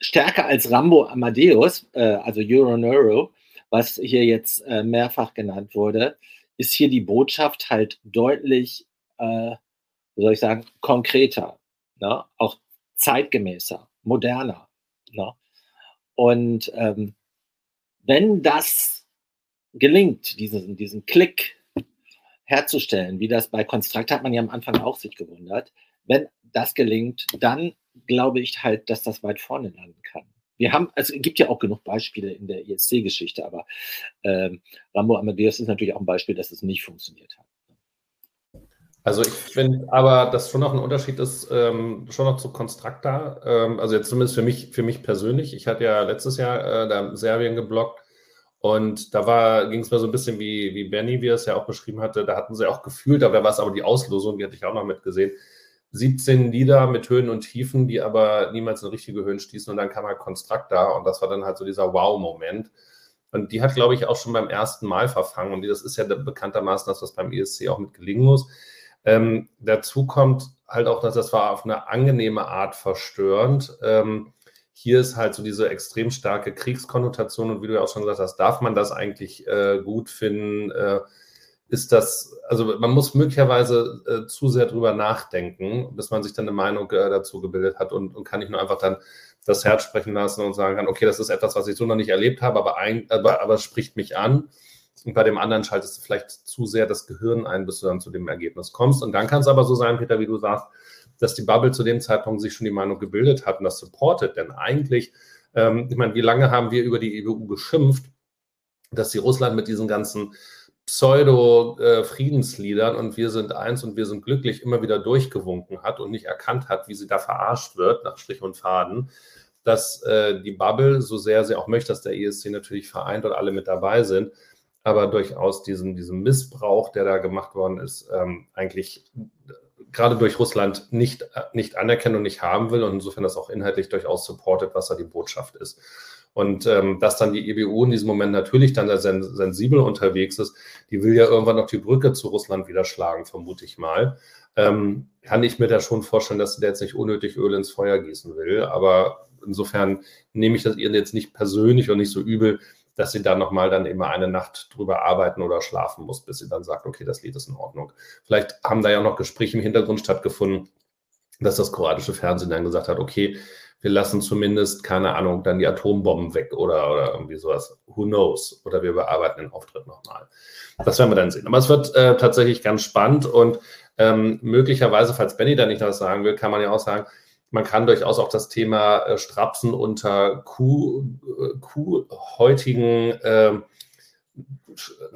stärker als Rambo Amadeus, äh, also Euro Neuro, was hier jetzt äh, mehrfach genannt wurde, ist hier die Botschaft halt deutlich, äh, wie soll ich sagen, konkreter, ne? auch zeitgemäßer, moderner. Ne? Und ähm, wenn das gelingt, diesen, diesen Klick herzustellen, wie das bei Konstrukt hat man ja am Anfang auch sich gewundert, wenn das gelingt, dann glaube ich halt, dass das weit vorne landen kann. Wir haben, also es gibt ja auch genug Beispiele in der ESC-Geschichte, aber ähm, Rambo Amadeus ist natürlich auch ein Beispiel, dass es nicht funktioniert hat.
Also ich finde aber, dass schon noch ein Unterschied ist, ähm, schon noch zu Constructa. Ähm, also jetzt zumindest für mich, für mich persönlich. Ich hatte ja letztes Jahr äh, da Serbien geblockt und da ging es mir so ein bisschen wie, wie Benny, wie er es ja auch beschrieben hatte. Da hatten sie auch gefühlt, aber da war es aber die Auslosung, die hatte ich auch noch mitgesehen. 17 Lieder mit Höhen und Tiefen, die aber niemals in richtige Höhen stießen und dann kam halt Constructa und das war dann halt so dieser Wow-Moment. Und die hat, glaube ich, auch schon beim ersten Mal verfangen und das ist ja bekanntermaßen das, was beim ESC auch mit gelingen muss. Ähm, dazu kommt halt auch, dass das war auf eine angenehme Art verstörend. Ähm, hier ist halt so diese extrem starke Kriegskonnotation und wie du ja auch schon gesagt hast, darf man das eigentlich äh, gut finden? Äh, ist das, also man muss möglicherweise äh, zu sehr drüber nachdenken, bis man sich dann eine Meinung äh, dazu gebildet hat und, und kann nicht nur einfach dann das Herz sprechen lassen und sagen kann, okay, das ist etwas, was ich so noch nicht erlebt habe, aber, ein, aber, aber spricht mich an. Und bei dem anderen schaltest du vielleicht zu sehr das Gehirn ein, bis du dann zu dem Ergebnis kommst. Und dann kann es aber so sein, Peter, wie du sagst, dass die Bubble zu dem Zeitpunkt sich schon die Meinung gebildet hat und das supportet. Denn eigentlich, ähm, ich meine, wie lange haben wir über die EU geschimpft, dass sie Russland mit diesen ganzen Pseudo-Friedensliedern äh, und wir sind eins und wir sind glücklich immer wieder durchgewunken hat und nicht erkannt hat, wie sie da verarscht wird, nach Strich und Faden, dass äh, die Bubble, so sehr sie auch möchte, dass der ESC natürlich vereint und alle mit dabei sind, aber durchaus diesen, diesen Missbrauch, der da gemacht worden ist, ähm, eigentlich gerade durch Russland nicht, nicht anerkennen und nicht haben will und insofern das auch inhaltlich durchaus supportet, was da die Botschaft ist. Und ähm, dass dann die EBU in diesem Moment natürlich dann sehr sensibel unterwegs ist, die will ja irgendwann noch die Brücke zu Russland wieder schlagen, vermute ich mal. Ähm, kann ich mir da schon vorstellen, dass sie da jetzt nicht unnötig Öl ins Feuer gießen will. Aber insofern nehme ich das ihr jetzt nicht persönlich und nicht so übel, dass sie dann nochmal dann immer eine Nacht drüber arbeiten oder schlafen muss, bis sie dann sagt, okay, das Lied ist in Ordnung. Vielleicht haben da ja noch Gespräche im Hintergrund stattgefunden, dass das kroatische Fernsehen dann gesagt hat, okay, wir lassen zumindest, keine Ahnung, dann die Atombomben weg oder, oder irgendwie sowas. Who knows? Oder wir bearbeiten den Auftritt nochmal. Das werden wir dann sehen. Aber es wird äh, tatsächlich ganz spannend und ähm, möglicherweise, falls Benny da nicht was sagen will, kann man ja auch sagen, man kann durchaus auch das Thema äh, Strapsen unter Kuh, äh, äh,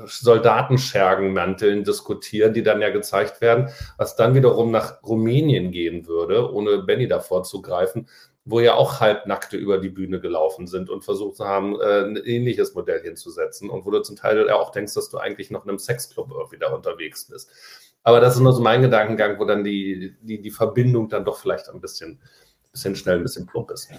Soldatenschergenmanteln diskutieren, die dann ja gezeigt werden, was dann wiederum nach Rumänien gehen würde, ohne Benny davor zu greifen, wo ja auch Halbnackte über die Bühne gelaufen sind und versucht haben, äh, ein ähnliches Modell hinzusetzen und wo du zum Teil auch denkst, dass du eigentlich noch in einem Sexclub wieder unterwegs bist. Aber das ist nur so mein Gedankengang, wo dann die, die, die Verbindung dann doch vielleicht ein bisschen, bisschen schnell, ein bisschen plump ist.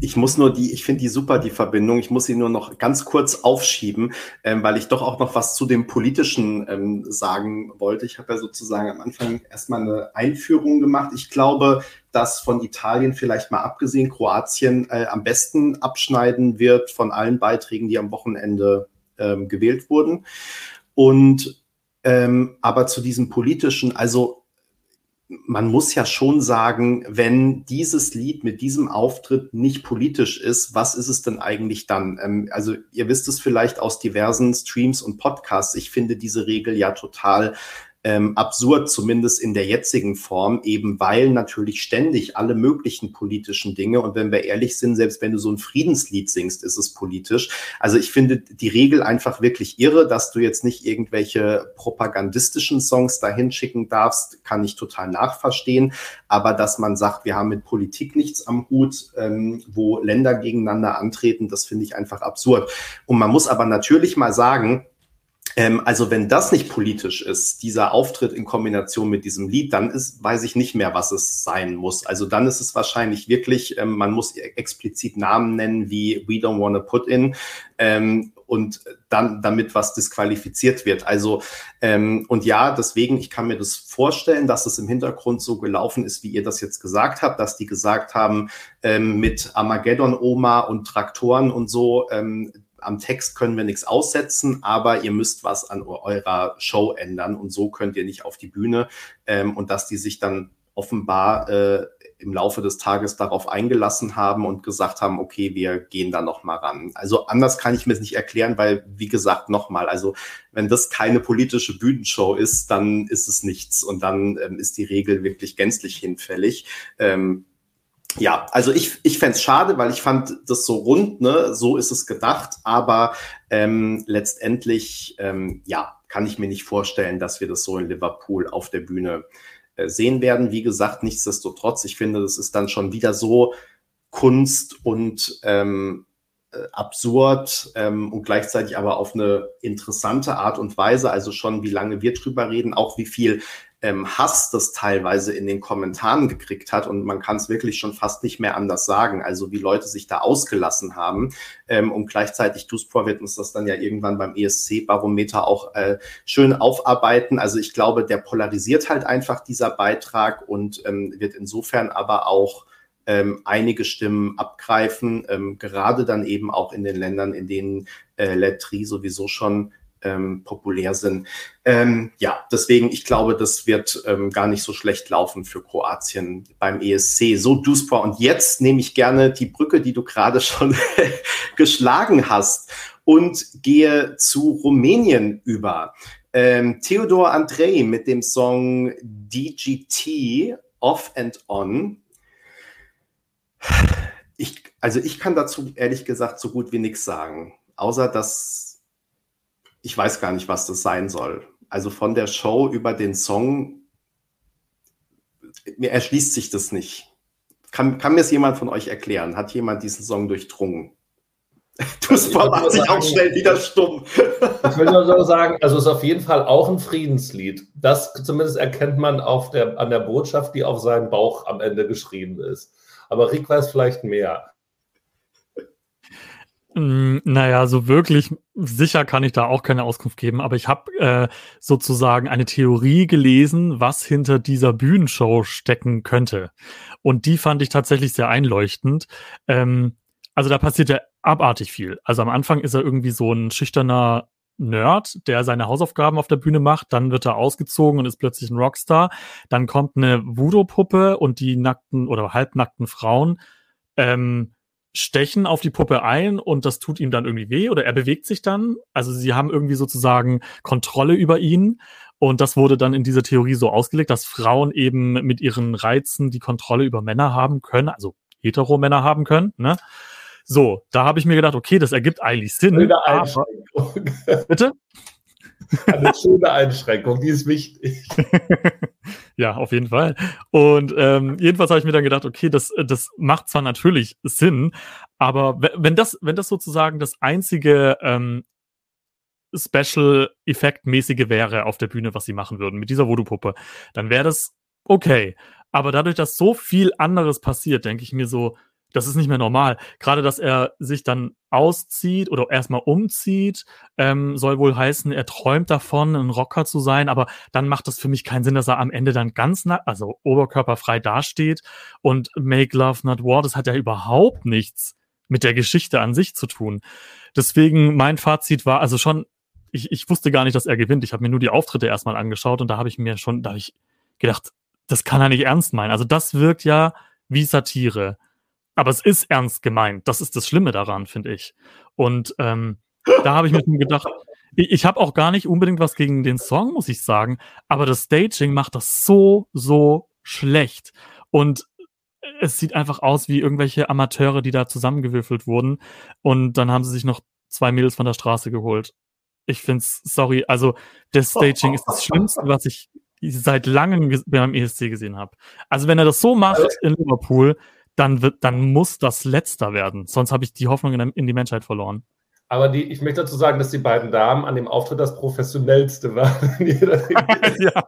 Ich muss nur die, ich finde die super, die Verbindung. Ich muss sie nur noch ganz kurz aufschieben, ähm, weil ich doch auch noch was zu dem Politischen ähm, sagen wollte. Ich habe ja sozusagen am Anfang erstmal eine Einführung gemacht. Ich glaube, dass von Italien vielleicht mal abgesehen Kroatien äh, am besten abschneiden wird von allen Beiträgen, die am Wochenende ähm, gewählt wurden. Und ähm, aber zu diesem politischen, also man muss ja schon sagen, wenn dieses Lied mit diesem Auftritt nicht politisch ist, was ist es denn eigentlich dann? Ähm, also ihr wisst es vielleicht aus diversen Streams und Podcasts. Ich finde diese Regel ja total ähm, absurd, zumindest in der jetzigen Form, eben weil natürlich ständig alle möglichen politischen Dinge, und wenn wir ehrlich sind, selbst wenn du so ein Friedenslied singst, ist es politisch. Also ich finde die Regel einfach wirklich irre, dass du jetzt nicht irgendwelche propagandistischen Songs dahin schicken darfst, kann ich total nachverstehen. Aber dass man sagt, wir haben mit Politik nichts am Hut, ähm, wo Länder gegeneinander antreten, das finde ich einfach absurd. Und man muss aber natürlich mal sagen, ähm, also wenn das nicht politisch ist, dieser Auftritt in Kombination mit diesem Lied, dann ist, weiß ich nicht mehr, was es sein muss. Also dann ist es wahrscheinlich wirklich, ähm, man muss explizit Namen nennen wie We Don't Wanna Put In. Ähm, und dann damit was disqualifiziert wird. Also ähm, und ja, deswegen, ich kann mir das vorstellen, dass es im Hintergrund so gelaufen ist, wie ihr das jetzt gesagt habt, dass die gesagt haben, ähm, mit Armageddon-Oma und Traktoren und so, ähm, am Text können wir nichts aussetzen, aber ihr müsst was an eurer Show ändern und so könnt ihr nicht auf die Bühne. Ähm, und dass die sich dann offenbar äh, im Laufe des Tages darauf eingelassen haben und gesagt haben, okay, wir gehen da noch mal ran. Also anders kann ich mir es nicht erklären, weil wie gesagt noch mal, also wenn das keine politische Bühnenshow ist, dann ist es nichts und dann ähm, ist die Regel wirklich gänzlich hinfällig. Ähm, ja, also ich, ich fände es schade, weil ich fand das so rund, ne? so ist es gedacht, aber ähm, letztendlich, ähm, ja, kann ich mir nicht vorstellen, dass wir das so in Liverpool auf der Bühne äh, sehen werden. Wie gesagt, nichtsdestotrotz, ich finde, das ist dann schon wieder so Kunst und ähm, äh, absurd ähm, und gleichzeitig aber auf eine interessante Art und Weise. Also schon, wie lange wir drüber reden, auch wie viel ähm, Hass das teilweise in den Kommentaren gekriegt hat und man kann es wirklich schon fast nicht mehr anders sagen. Also wie Leute sich da ausgelassen haben ähm, und gleichzeitig Duspor wird uns das dann ja irgendwann beim ESC-Barometer auch äh, schön aufarbeiten. Also ich glaube, der polarisiert halt einfach dieser Beitrag und ähm, wird insofern aber auch ähm, einige Stimmen abgreifen, ähm, gerade dann eben auch in den Ländern, in denen äh, Letri sowieso schon ähm, populär sind. Ähm, ja, deswegen, ich glaube, das wird ähm, gar nicht so schlecht laufen für Kroatien beim ESC. So, Duspor. Und jetzt nehme ich gerne die Brücke, die du gerade (laughs) schon geschlagen hast und gehe zu Rumänien über. Ähm, Theodor Andrei mit dem Song DGT Off and On. Ich, also ich kann dazu ehrlich gesagt so gut wie nichts sagen, außer dass ich weiß gar nicht, was das sein soll. Also von der Show über den Song, mir erschließt sich das nicht. Kann, kann mir es jemand von euch erklären? Hat jemand diesen Song durchdrungen? (laughs)
Du also macht sich auch schnell wieder stumm. Ich will nur so sagen, also es ist auf jeden Fall auch ein Friedenslied. Das zumindest erkennt man auf der, an der Botschaft, die auf seinen Bauch am Ende geschrieben ist. Aber Rick weiß vielleicht mehr.
Hm, naja, so wirklich sicher kann ich da auch keine Auskunft geben, aber ich habe äh, sozusagen eine Theorie gelesen, was hinter dieser Bühnenshow stecken könnte. Und die fand ich tatsächlich sehr einleuchtend. Ähm, also da passiert ja abartig viel. Also am Anfang ist er irgendwie so ein schüchterner Nerd, der seine Hausaufgaben auf der Bühne macht, dann wird er ausgezogen und ist plötzlich ein Rockstar. Dann kommt eine Voodoo-Puppe und die nackten oder halbnackten Frauen ähm, stechen auf die Puppe ein und das tut ihm dann irgendwie weh oder er bewegt sich dann. Also sie haben irgendwie sozusagen Kontrolle über ihn. Und das wurde dann in dieser Theorie so ausgelegt, dass Frauen eben mit ihren Reizen die Kontrolle über Männer haben können, also Hetero-Männer haben können. Ne? So, da habe ich mir gedacht, okay, das ergibt eigentlich Sinn. Aber, (laughs) bitte?
Eine schöne Einschränkung, die ist wichtig. (laughs)
ja, auf jeden Fall. Und ähm, jedenfalls habe ich mir dann gedacht, okay, das, das macht zwar natürlich Sinn, aber wenn das, wenn das sozusagen das einzige ähm, Special-Effekt-mäßige wäre auf der Bühne, was sie machen würden mit dieser Voodoo-Puppe, dann wäre das okay. Aber dadurch, dass so viel anderes passiert, denke ich mir so, das ist nicht mehr normal. Gerade, dass er sich dann auszieht oder erstmal umzieht, ähm, soll wohl heißen, er träumt davon, ein Rocker zu sein, aber dann macht das für mich keinen Sinn, dass er am Ende dann ganz, also oberkörperfrei dasteht und Make Love Not War, das hat ja überhaupt nichts mit der Geschichte an sich zu tun. Deswegen mein Fazit war also schon, ich, ich wusste gar nicht, dass er gewinnt. Ich habe mir nur die Auftritte erstmal angeschaut und da habe ich mir schon, da habe ich gedacht, das kann er nicht ernst meinen. Also das wirkt ja wie Satire. Aber es ist ernst gemeint. Das ist das Schlimme daran, finde ich. Und ähm, da habe ich mir schon gedacht, ich, ich habe auch gar nicht unbedingt was gegen den Song, muss ich sagen. Aber das Staging macht das so, so schlecht. Und es sieht einfach aus wie irgendwelche Amateure, die da zusammengewürfelt wurden. Und dann haben sie sich noch zwei Mädels von der Straße geholt. Ich finde es, sorry, also das Staging ist das Schlimmste, was ich seit langem beim ESC gesehen habe. Also wenn er das so macht in Liverpool, dann wird, dann muss das letzter werden. Sonst habe ich die Hoffnung in, in, die Menschheit verloren.
Aber die, ich möchte dazu sagen, dass die beiden Damen an dem Auftritt das professionellste waren. (laughs) (laughs)
ja.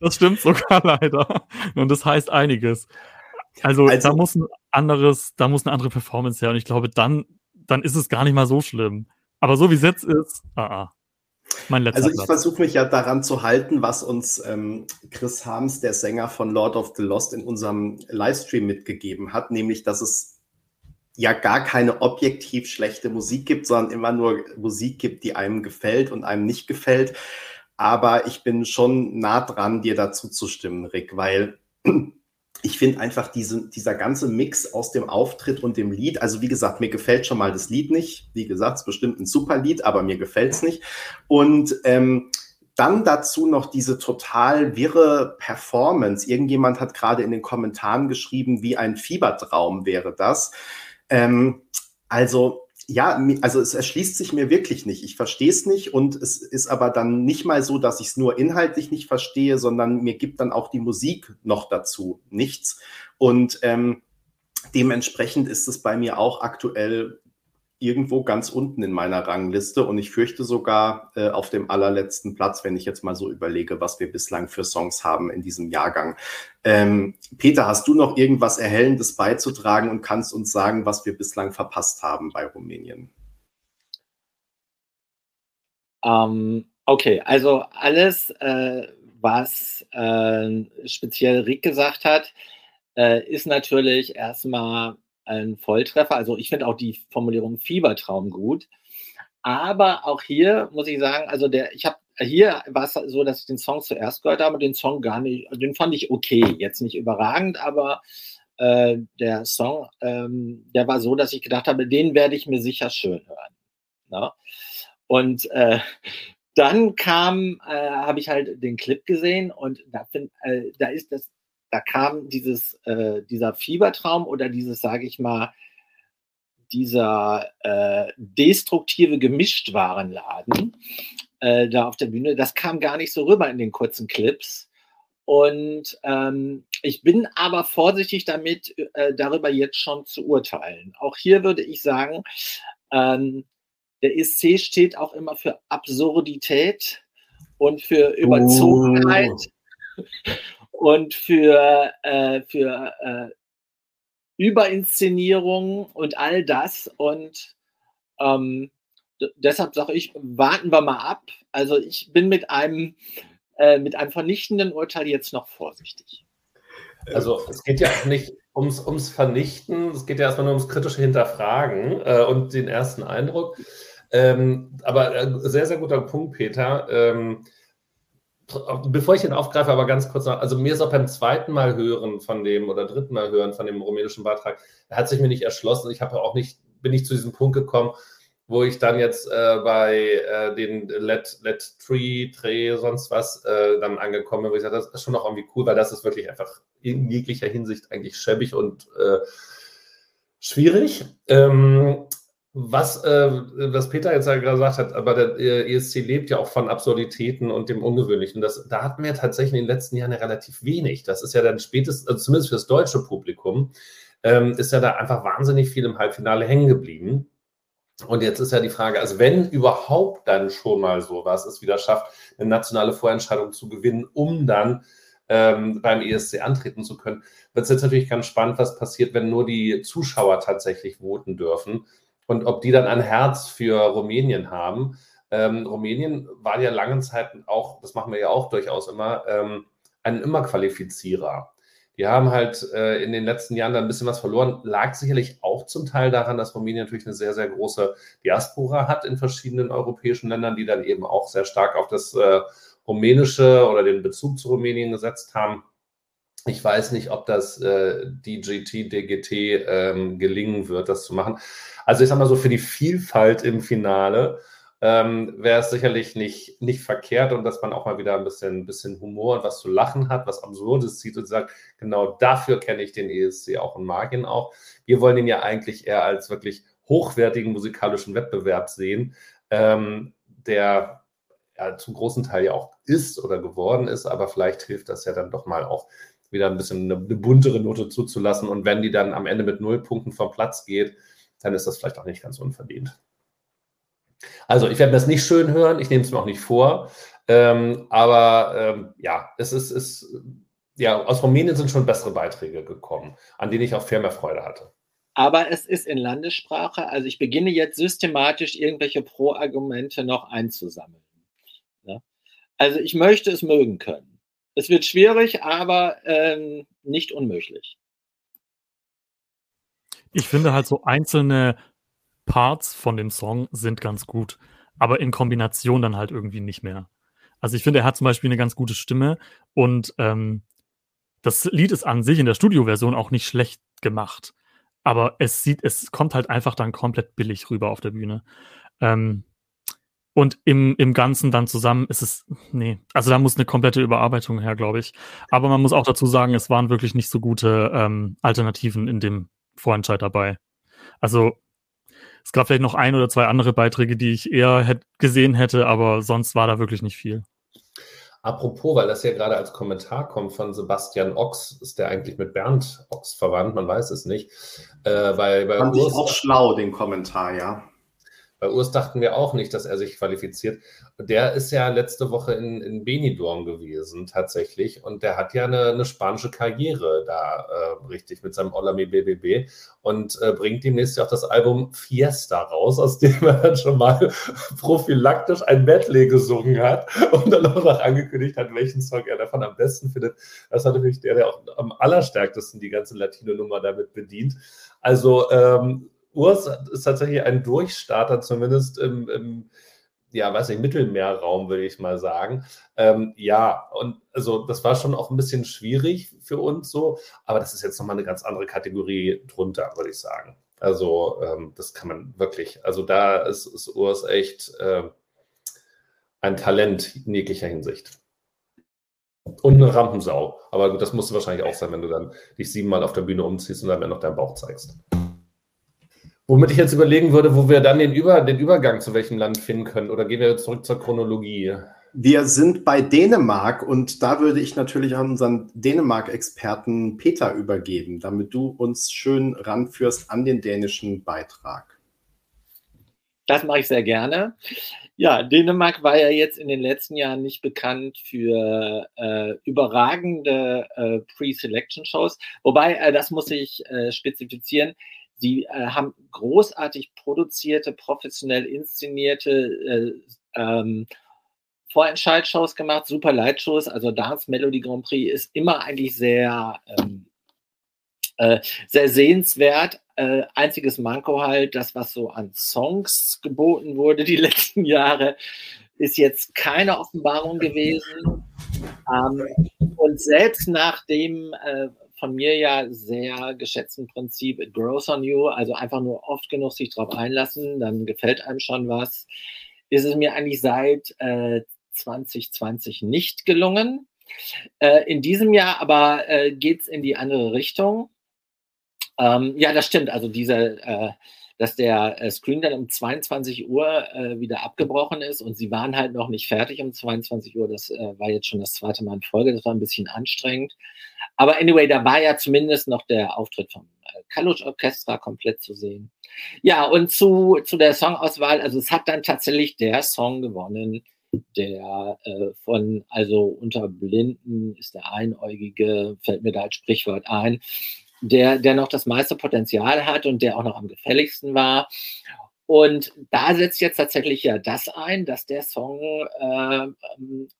Das stimmt sogar (laughs) leider. Und das heißt einiges. Also, also, da muss ein anderes, da muss eine andere Performance her. Und ich glaube, dann, dann ist es gar nicht mal so schlimm. Aber so wie es jetzt ist, ah, ah.
Also ich versuche mich ja daran zu halten, was uns ähm, Chris Harms, der Sänger von Lord of the Lost, in unserem Livestream mitgegeben hat, nämlich, dass es ja gar keine objektiv schlechte Musik gibt, sondern immer nur Musik gibt, die einem gefällt und einem nicht gefällt. Aber ich bin schon nah dran, dir dazu zu stimmen, Rick, weil ich finde einfach diese, dieser ganze Mix aus dem Auftritt und dem Lied, also wie gesagt, mir gefällt schon mal das Lied nicht. Wie gesagt, es ist bestimmt ein super Lied, aber mir gefällt es nicht. Und ähm, dann dazu noch diese total wirre Performance. Irgendjemand hat gerade in den Kommentaren geschrieben, wie ein Fiebertraum wäre das. Ähm, also ja, also es erschließt sich mir wirklich nicht. Ich verstehe es nicht und es ist aber dann nicht mal so, dass ich es nur inhaltlich nicht verstehe, sondern mir gibt dann auch die Musik noch dazu nichts. Und ähm, dementsprechend ist es bei mir auch aktuell irgendwo ganz unten in meiner Rangliste und ich fürchte sogar äh, auf dem allerletzten Platz, wenn ich jetzt mal so überlege, was wir bislang für Songs haben in diesem Jahrgang. Ähm, Peter, hast du noch irgendwas Erhellendes beizutragen und kannst uns sagen, was wir bislang verpasst haben bei Rumänien?
Ähm, okay, also alles, äh, was äh, speziell Rick gesagt hat, äh, ist natürlich erstmal ein Volltreffer. Also ich finde auch die Formulierung Fiebertraum gut. Aber auch hier muss ich sagen, also der, ich habe hier war es so, dass ich den Song zuerst gehört habe, den Song gar nicht, den fand ich okay, jetzt nicht überragend, aber äh, der Song, ähm, der war so, dass ich gedacht habe, den werde ich mir sicher schön hören. Ne? Und äh, dann kam, äh, habe ich halt den Clip gesehen und da, find, äh, da ist das da kam dieses, äh, dieser Fiebertraum oder dieses, sage ich mal, dieser äh, destruktive Gemischtwarenladen äh, da auf der Bühne, das kam gar nicht so rüber in den kurzen Clips. Und ähm, ich bin aber vorsichtig damit, äh, darüber jetzt schon zu urteilen. Auch hier würde ich sagen, ähm, der ESC steht auch immer für Absurdität und für Überzogenheit. Oh (laughs) und für, äh, für äh, Überinszenierung und all das. Und ähm, deshalb sage ich, warten wir mal ab. Also ich bin mit einem, äh, mit einem vernichtenden Urteil jetzt noch vorsichtig.
Also es geht ja auch nicht ums, ums Vernichten, es geht ja erstmal nur ums kritische Hinterfragen äh, und den ersten Eindruck. Ähm, aber äh, sehr, sehr guter Punkt, Peter. Ähm, Bevor ich ihn aufgreife, aber ganz kurz noch, also mir ist auch beim zweiten Mal hören von dem oder dritten Mal hören von dem rumänischen Beitrag, hat sich mir nicht erschlossen. Ich habe auch nicht, bin nicht zu diesem Punkt gekommen, wo ich dann jetzt äh, bei äh, den Let, Let Tree, Tree, sonst was äh, dann angekommen bin, wo ich sage, das ist schon noch irgendwie cool, weil das ist wirklich einfach in jeglicher Hinsicht eigentlich schäbig und äh, schwierig. Ähm, was, äh, was Peter jetzt ja gesagt hat, aber der ESC lebt ja auch von Absurditäten und dem Ungewöhnlichen. Das, da hatten wir tatsächlich in den letzten Jahren ja relativ wenig. Das ist ja dann spätestens, also zumindest für das deutsche Publikum, ähm, ist ja da einfach wahnsinnig viel im Halbfinale hängen geblieben. Und jetzt ist ja die Frage, also wenn überhaupt dann schon mal sowas es wieder schafft, eine nationale Vorentscheidung zu gewinnen, um dann ähm, beim ESC antreten zu können, wird es jetzt natürlich ganz spannend, was passiert, wenn nur die Zuschauer tatsächlich voten dürfen und ob die dann ein Herz für Rumänien haben. Ähm, Rumänien war ja lange Zeit auch, das machen wir ja auch durchaus immer, ähm, ein Immerqualifizierer. Die haben halt äh, in den letzten Jahren dann ein bisschen was verloren. Lag sicherlich auch zum Teil daran, dass Rumänien natürlich eine sehr, sehr große Diaspora hat in verschiedenen europäischen Ländern, die dann eben auch sehr stark auf das äh, rumänische oder den Bezug zu Rumänien gesetzt haben. Ich weiß nicht, ob das äh, DGT, DGT ähm, gelingen wird, das zu machen. Also ich sag mal so, für die Vielfalt im Finale ähm, wäre es sicherlich nicht, nicht verkehrt und dass man auch mal wieder ein bisschen, bisschen Humor und was zu lachen hat, was Absurdes zieht und sagt, genau dafür kenne ich den ESC auch und mag ihn auch. Wir wollen ihn ja eigentlich eher als wirklich hochwertigen musikalischen Wettbewerb sehen, ähm, der ja, zum großen Teil ja auch ist oder geworden ist, aber vielleicht hilft das ja dann doch mal auch wieder ein bisschen eine, eine, buntere Note zuzulassen. Und wenn die dann am Ende mit null Punkten vom Platz geht, dann ist das vielleicht auch nicht ganz unverdient. Also, ich werde das nicht schön hören, ich nehme es mir auch nicht vor. Ähm, aber ähm, ja, es ist, ist, ja, aus Rumänien sind schon bessere Beiträge gekommen, an denen ich auch viel mehr Freude hatte.
Aber es ist in Landessprache, also ich beginne jetzt systematisch irgendwelche Pro-Argumente noch einzusammeln. Ja? Also ich möchte es mögen können. Es wird schwierig, aber ähm, nicht unmöglich.
Ich finde halt so einzelne Parts von dem Song sind ganz gut, aber in Kombination dann halt irgendwie nicht mehr. Also ich finde, er hat zum Beispiel eine ganz gute Stimme und ähm, das Lied ist an sich in der Studioversion auch nicht schlecht gemacht. Aber es sieht, es kommt halt einfach dann komplett billig rüber auf der Bühne. Ähm, und im, im Ganzen dann zusammen ist es, nee, also da muss eine komplette Überarbeitung her, glaube ich. Aber man muss auch dazu sagen, es waren wirklich nicht so gute ähm, Alternativen in dem Vorentscheid dabei. Also es gab vielleicht noch ein oder zwei andere Beiträge, die ich eher hätt, gesehen hätte, aber sonst war da wirklich nicht viel.
Apropos, weil das ja gerade als Kommentar kommt von Sebastian Ochs, ist der eigentlich mit Bernd Ochs verwandt? Man weiß es nicht.
Äh, weil bei Fand Urs, ich auch schlau, den Kommentar, ja.
Bei Urs dachten wir auch nicht, dass er sich qualifiziert. Der ist ja letzte Woche in, in Benidorm gewesen, tatsächlich. Und der hat ja eine, eine spanische Karriere da äh, richtig mit seinem Olami BBB und äh, bringt demnächst ja auch das Album Fiesta raus, aus dem (laughs) er dann schon mal prophylaktisch ein Medley gesungen hat und dann auch noch angekündigt hat, welchen Song er davon am besten findet. Das war natürlich der, der auch am allerstärksten die ganze Latino-Nummer damit bedient. Also, ähm, Urs ist tatsächlich ein Durchstarter, zumindest im, im ja, weiß nicht, Mittelmeerraum, würde ich mal sagen. Ähm, ja, und also das war schon auch ein bisschen schwierig für uns so, aber das ist jetzt nochmal eine ganz andere Kategorie drunter, würde ich sagen. Also ähm, das kann man wirklich, also da ist, ist Urs echt äh, ein Talent in jeglicher Hinsicht. Und eine Rampensau. Aber gut, das musste wahrscheinlich auch sein, wenn du dann dich siebenmal auf der Bühne umziehst und dann noch deinen Bauch zeigst. Womit ich jetzt überlegen würde, wo wir dann den, Über, den Übergang zu welchem Land finden können. Oder gehen wir zurück zur Chronologie?
Wir sind bei Dänemark und da würde ich natürlich an unseren Dänemark-Experten Peter übergeben, damit du uns schön ranführst an den dänischen Beitrag.
Das mache ich sehr gerne. Ja, Dänemark war ja jetzt in den letzten Jahren nicht bekannt für äh, überragende äh, Pre-Selection-Shows. Wobei, äh, das muss ich äh, spezifizieren, Sie äh, haben großartig produzierte, professionell inszenierte äh, ähm, Vorentscheidshows gemacht, super Lightshows. Also Dance Melody Grand Prix ist immer eigentlich sehr, ähm, äh, sehr sehenswert. Äh, einziges Manko halt, das, was so an Songs geboten wurde die (laughs) letzten Jahre, ist jetzt keine Offenbarung gewesen. Ähm, und selbst nachdem äh, von mir ja sehr geschätzten Prinzip, it grows on you, also einfach nur oft genug sich drauf einlassen, dann gefällt einem schon was, ist es mir eigentlich seit äh, 2020 nicht gelungen. Äh, in diesem Jahr aber äh, geht es in die andere Richtung. Ähm, ja, das stimmt. Also diese äh, dass der äh, Screen dann um 22 Uhr äh, wieder abgebrochen ist und sie waren halt noch nicht fertig um 22 Uhr. Das äh, war jetzt schon das zweite Mal in Folge. Das war ein bisschen anstrengend. Aber anyway, da war ja zumindest noch der Auftritt vom äh, Kalusch Orchestra komplett zu sehen. Ja, und zu, zu der Songauswahl, also es hat dann tatsächlich der Song gewonnen, der äh, von, also unter Blinden ist der Einäugige, fällt mir da als Sprichwort ein, der, der noch das meiste Potenzial hat und der auch noch am gefälligsten war. Und da setzt jetzt tatsächlich ja das ein, dass der Song äh,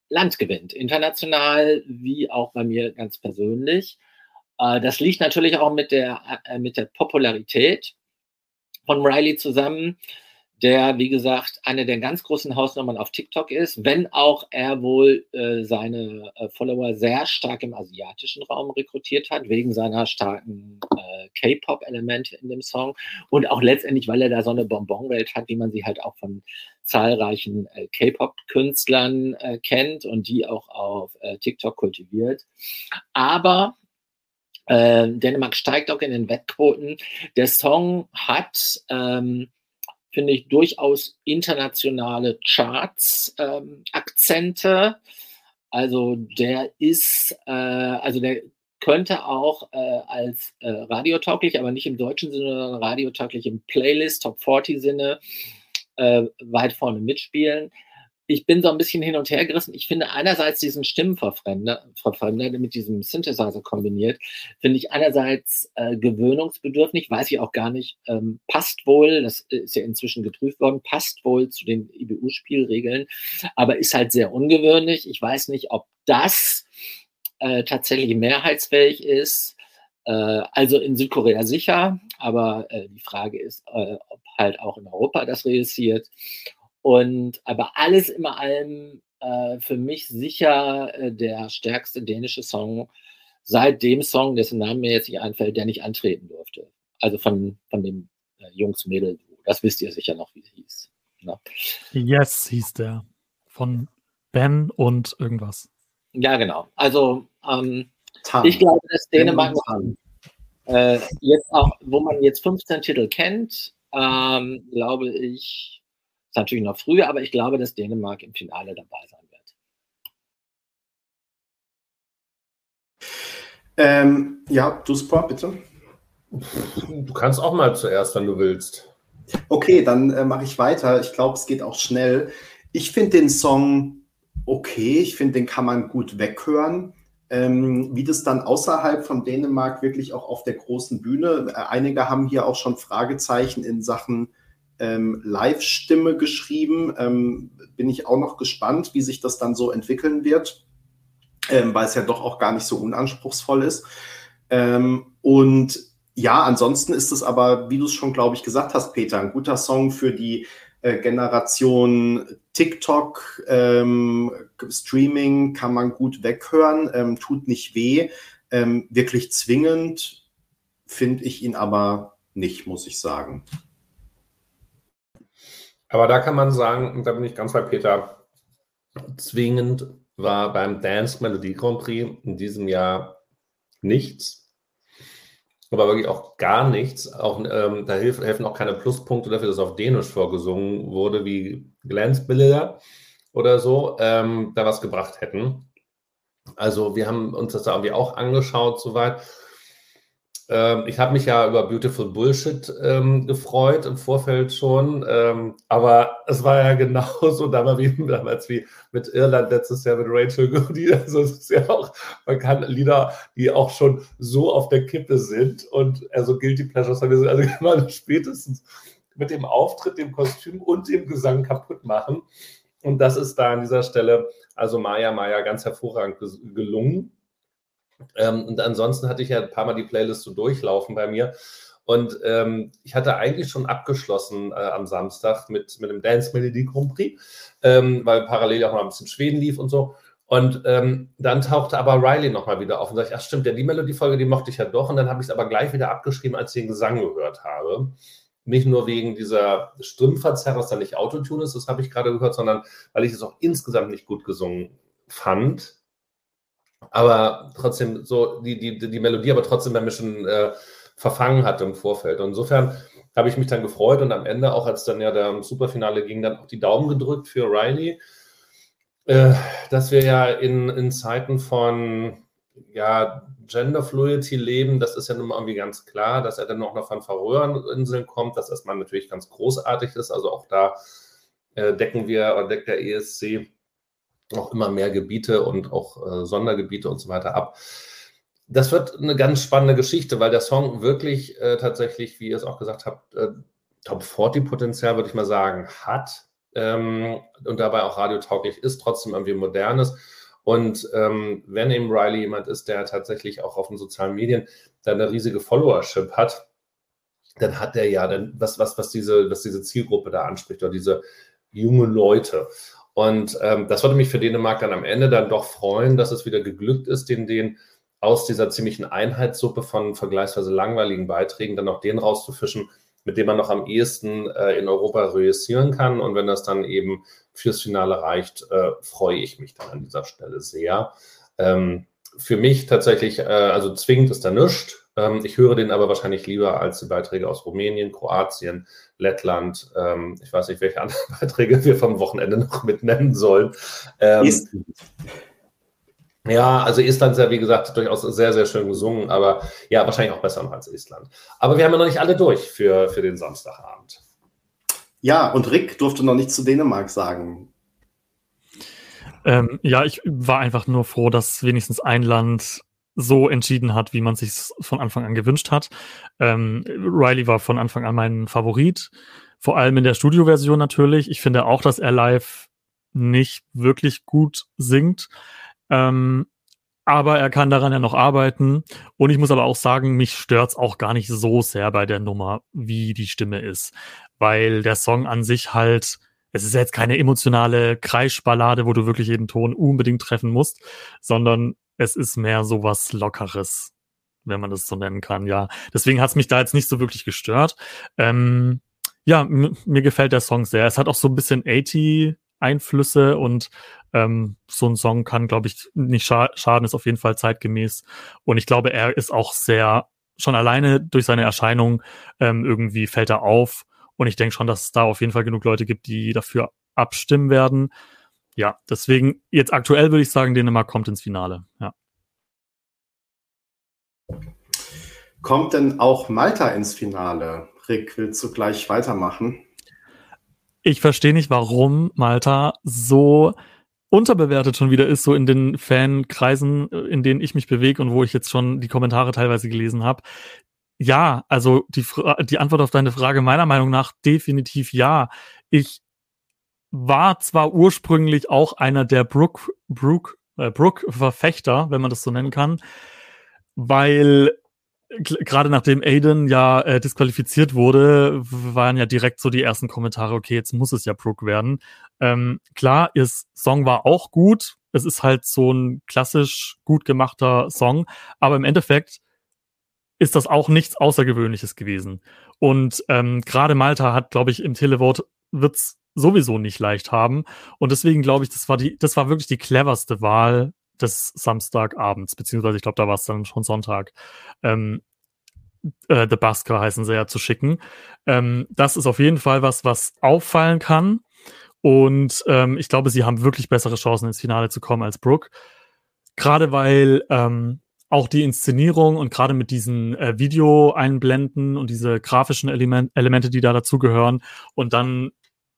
Land gewinnt, international wie auch bei mir ganz persönlich. Äh, das liegt natürlich auch mit der, äh, mit der Popularität von Riley zusammen der, wie gesagt, eine der ganz großen Hausnummern auf TikTok ist, wenn auch er wohl äh, seine äh, Follower sehr stark im asiatischen Raum rekrutiert hat, wegen seiner starken äh, K-Pop-Elemente in dem Song und auch letztendlich, weil er da so eine Bonbonwelt hat, wie man sie halt auch von zahlreichen äh, K-Pop-Künstlern äh, kennt und die auch auf äh, TikTok kultiviert. Aber Dänemark steigt auch in den Wettquoten. Der Song hat ähm, finde ich, durchaus internationale Charts-Akzente. Ähm, also der ist, äh, also der könnte auch äh, als äh, radiotauglich, aber nicht im deutschen Sinne, sondern radiotauglich im Playlist, Top 40 Sinne, äh, weit vorne mitspielen. Ich bin so ein bisschen hin und her gerissen. Ich finde einerseits diesen Stimmenverfremder Verfremder, mit diesem Synthesizer kombiniert, finde ich einerseits äh, gewöhnungsbedürftig, weiß ich auch gar nicht, ähm, passt wohl, das ist ja inzwischen geprüft worden, passt wohl zu den IBU-Spielregeln, aber ist halt sehr ungewöhnlich. Ich weiß nicht, ob das äh, tatsächlich mehrheitsfähig ist. Äh, also in Südkorea sicher, aber äh, die Frage ist, äh, ob halt auch in Europa das reüssiert. Und aber alles in allem äh, für mich sicher äh, der stärkste dänische Song seit dem Song, dessen Name mir jetzt nicht einfällt, der nicht antreten durfte. Also von, von dem äh, Jungs Mädel. Das wisst ihr sicher noch, wie es hieß.
Ne? Yes hieß der. Von Ben und irgendwas.
Ja, genau. Also ähm, ich glaube, dass Dänemark äh, jetzt auch, wo man jetzt 15 Titel kennt, ähm, glaube ich, ist natürlich noch früh, aber ich glaube, dass Dänemark im Finale dabei sein wird.
Ähm, ja, du Sport, bitte.
Du kannst auch mal zuerst, wenn du willst.
Okay, dann äh, mache ich weiter. Ich glaube, es geht auch schnell. Ich finde den Song okay. Ich finde, den kann man gut weghören. Ähm, wie das dann außerhalb von Dänemark wirklich auch auf der großen Bühne. Äh, einige haben hier auch schon Fragezeichen in Sachen ähm, Live-Stimme geschrieben. Ähm, bin ich auch noch gespannt, wie sich das dann so entwickeln wird, ähm, weil es ja doch auch gar nicht so unanspruchsvoll ist. Ähm, und ja, ansonsten ist es aber, wie du es schon, glaube ich, gesagt hast, Peter, ein guter Song für die äh, Generation TikTok, ähm, Streaming kann man gut weghören, ähm, tut nicht weh. wirklich zwingend finde ich ihn aber nicht, muss ich sagen.
Aber da kann man sagen, und da bin ich ganz bei Peter, zwingend war beim Dance Melodie Grand Prix in diesem Jahr nichts. Aber wirklich auch gar nichts. Auch, ähm, da hilf, helfen auch keine Pluspunkte dafür, dass auf Dänisch vorgesungen wurde, wie Glanzbilder oder so, ähm, da was gebracht hätten. Also wir haben uns das da irgendwie auch angeschaut soweit. Ähm, ich habe mich ja über Beautiful Bullshit ähm, gefreut im Vorfeld schon, ähm, aber es war ja (laughs) genauso damals wie, damals wie mit Irland letztes Jahr mit Rachel Goody. (laughs) Also es ist ja auch, man kann Lieder, die auch schon so auf der Kippe sind und also Guilty Pleasures also kann man spätestens mit dem Auftritt, dem Kostüm und dem Gesang kaputt machen. Und das ist da an dieser Stelle, also Maya Maya ganz hervorragend gelungen. Ähm, und ansonsten hatte ich ja ein paar Mal die Playlist so durchlaufen bei mir. Und ähm, ich hatte eigentlich schon abgeschlossen äh, am Samstag mit, mit dem Dance Melody Grand Prix, ähm, weil parallel auch mal ein bisschen Schweden lief und so. Und ähm, dann tauchte aber Riley nochmal wieder auf und sagte, ach stimmt, ja, die Melodiefolge, die mochte ich ja doch. Und dann habe ich es aber gleich wieder abgeschrieben, als ich den Gesang gehört habe. Nicht nur wegen dieser Stimmverzerrung, dass da nicht Autotune ist, das habe ich gerade gehört, sondern weil ich es auch insgesamt nicht gut gesungen fand aber trotzdem so die, die, die Melodie aber trotzdem bei mir schon äh, verfangen hat im Vorfeld. Und insofern habe ich mich dann gefreut und am Ende, auch als dann ja der Superfinale ging, dann auch die Daumen gedrückt für Riley, äh, dass wir ja in, in Zeiten von ja, Gender Fluidity leben, das ist ja nun mal irgendwie ganz klar, dass er dann auch noch von Färöerinseln kommt, dass das mal natürlich ganz großartig ist. Also auch da äh, decken wir, deckt der ESC auch immer mehr Gebiete und auch äh, Sondergebiete und so weiter ab. Das wird eine ganz spannende Geschichte, weil der Song wirklich äh, tatsächlich, wie ihr es auch gesagt habt, äh, Top 40 Potenzial, würde ich mal sagen, hat ähm, und dabei auch radiotauglich ist, trotzdem irgendwie modernes. Und ähm, wenn eben Riley jemand ist, der tatsächlich auch auf den sozialen Medien dann eine riesige Followership hat, dann hat er ja dann was, was, was diese, was diese Zielgruppe da anspricht oder diese junge Leute. Und ähm, das würde mich für Dänemark dann am Ende dann doch freuen, dass es wieder geglückt ist, den, den aus dieser ziemlichen Einheitssuppe von vergleichsweise langweiligen Beiträgen dann auch den rauszufischen, mit dem man noch am ehesten äh, in Europa reüssieren kann. Und wenn das dann eben fürs Finale reicht, äh, freue ich mich dann an dieser Stelle sehr. Ähm, für mich tatsächlich, äh, also zwingend ist da nichts. Ähm, ich höre den aber wahrscheinlich lieber als die Beiträge aus Rumänien, Kroatien, Lettland. Ähm, ich weiß nicht, welche anderen (laughs) Beiträge wir vom Wochenende noch mit nennen sollen. Ähm, ja, also Estland ist ja, wie gesagt, durchaus sehr, sehr schön gesungen, aber ja, wahrscheinlich auch besser noch als Estland. Aber wir haben ja noch nicht alle durch für, für den Samstagabend.
Ja, und Rick durfte noch nichts zu Dänemark sagen.
Ähm, ja, ich war einfach nur froh, dass wenigstens ein Land so entschieden hat, wie man sich von Anfang an gewünscht hat. Ähm, Riley war von Anfang an mein Favorit, vor allem in der Studioversion natürlich. Ich finde auch, dass er live nicht wirklich gut singt. Ähm, aber er kann daran ja noch arbeiten. Und ich muss aber auch sagen, mich stört's auch gar nicht so sehr bei der Nummer, wie die Stimme ist. Weil der Song an sich halt, es ist jetzt keine emotionale Kreischballade, wo du wirklich jeden Ton unbedingt treffen musst, sondern es ist mehr so was Lockeres, wenn man das so nennen kann, ja. Deswegen hat's mich da jetzt nicht so wirklich gestört. Ähm, ja, mir gefällt der Song sehr. Es hat auch so ein bisschen 80 Einflüsse und ähm, so ein Song kann, glaube ich, nicht scha schaden, ist auf jeden Fall zeitgemäß. Und ich glaube, er ist auch sehr, schon alleine durch seine Erscheinung ähm, irgendwie fällt er auf. Und ich denke schon, dass es da auf jeden Fall genug Leute gibt, die dafür abstimmen werden. Ja, deswegen jetzt aktuell würde ich sagen, Dänemark kommt ins Finale. Ja.
Kommt denn auch Malta ins Finale? Rick, willst du gleich weitermachen?
Ich verstehe nicht, warum Malta so unterbewertet schon wieder ist, so in den Fankreisen, in denen ich mich bewege und wo ich jetzt schon die Kommentare teilweise gelesen habe. Ja, also die, Fra die Antwort auf deine Frage meiner Meinung nach definitiv ja. Ich war zwar ursprünglich auch einer der Brook, Brook, äh, Brook-Verfechter, wenn man das so nennen kann, weil gerade nachdem Aiden ja äh, disqualifiziert wurde, waren ja direkt so die ersten Kommentare, okay, jetzt muss es ja Brook werden. Ähm, klar, ihr Song war auch gut. Es ist halt so ein klassisch gut gemachter Song, aber im Endeffekt ist das auch nichts Außergewöhnliches gewesen. Und ähm, gerade Malta hat, glaube ich, im Televote wird's sowieso nicht leicht haben. Und deswegen glaube ich, das war die, das war wirklich die cleverste Wahl des Samstagabends, beziehungsweise ich glaube, da war es dann schon Sonntag. Ähm, äh, The Busker heißen sie ja zu schicken. Ähm, das ist auf jeden Fall was, was auffallen kann. Und ähm, ich glaube, sie haben wirklich bessere Chancen ins Finale zu kommen als Brooke. Gerade weil ähm, auch die Inszenierung und gerade mit diesen äh, Video-Einblenden und diese grafischen Element Elemente, die da dazugehören und dann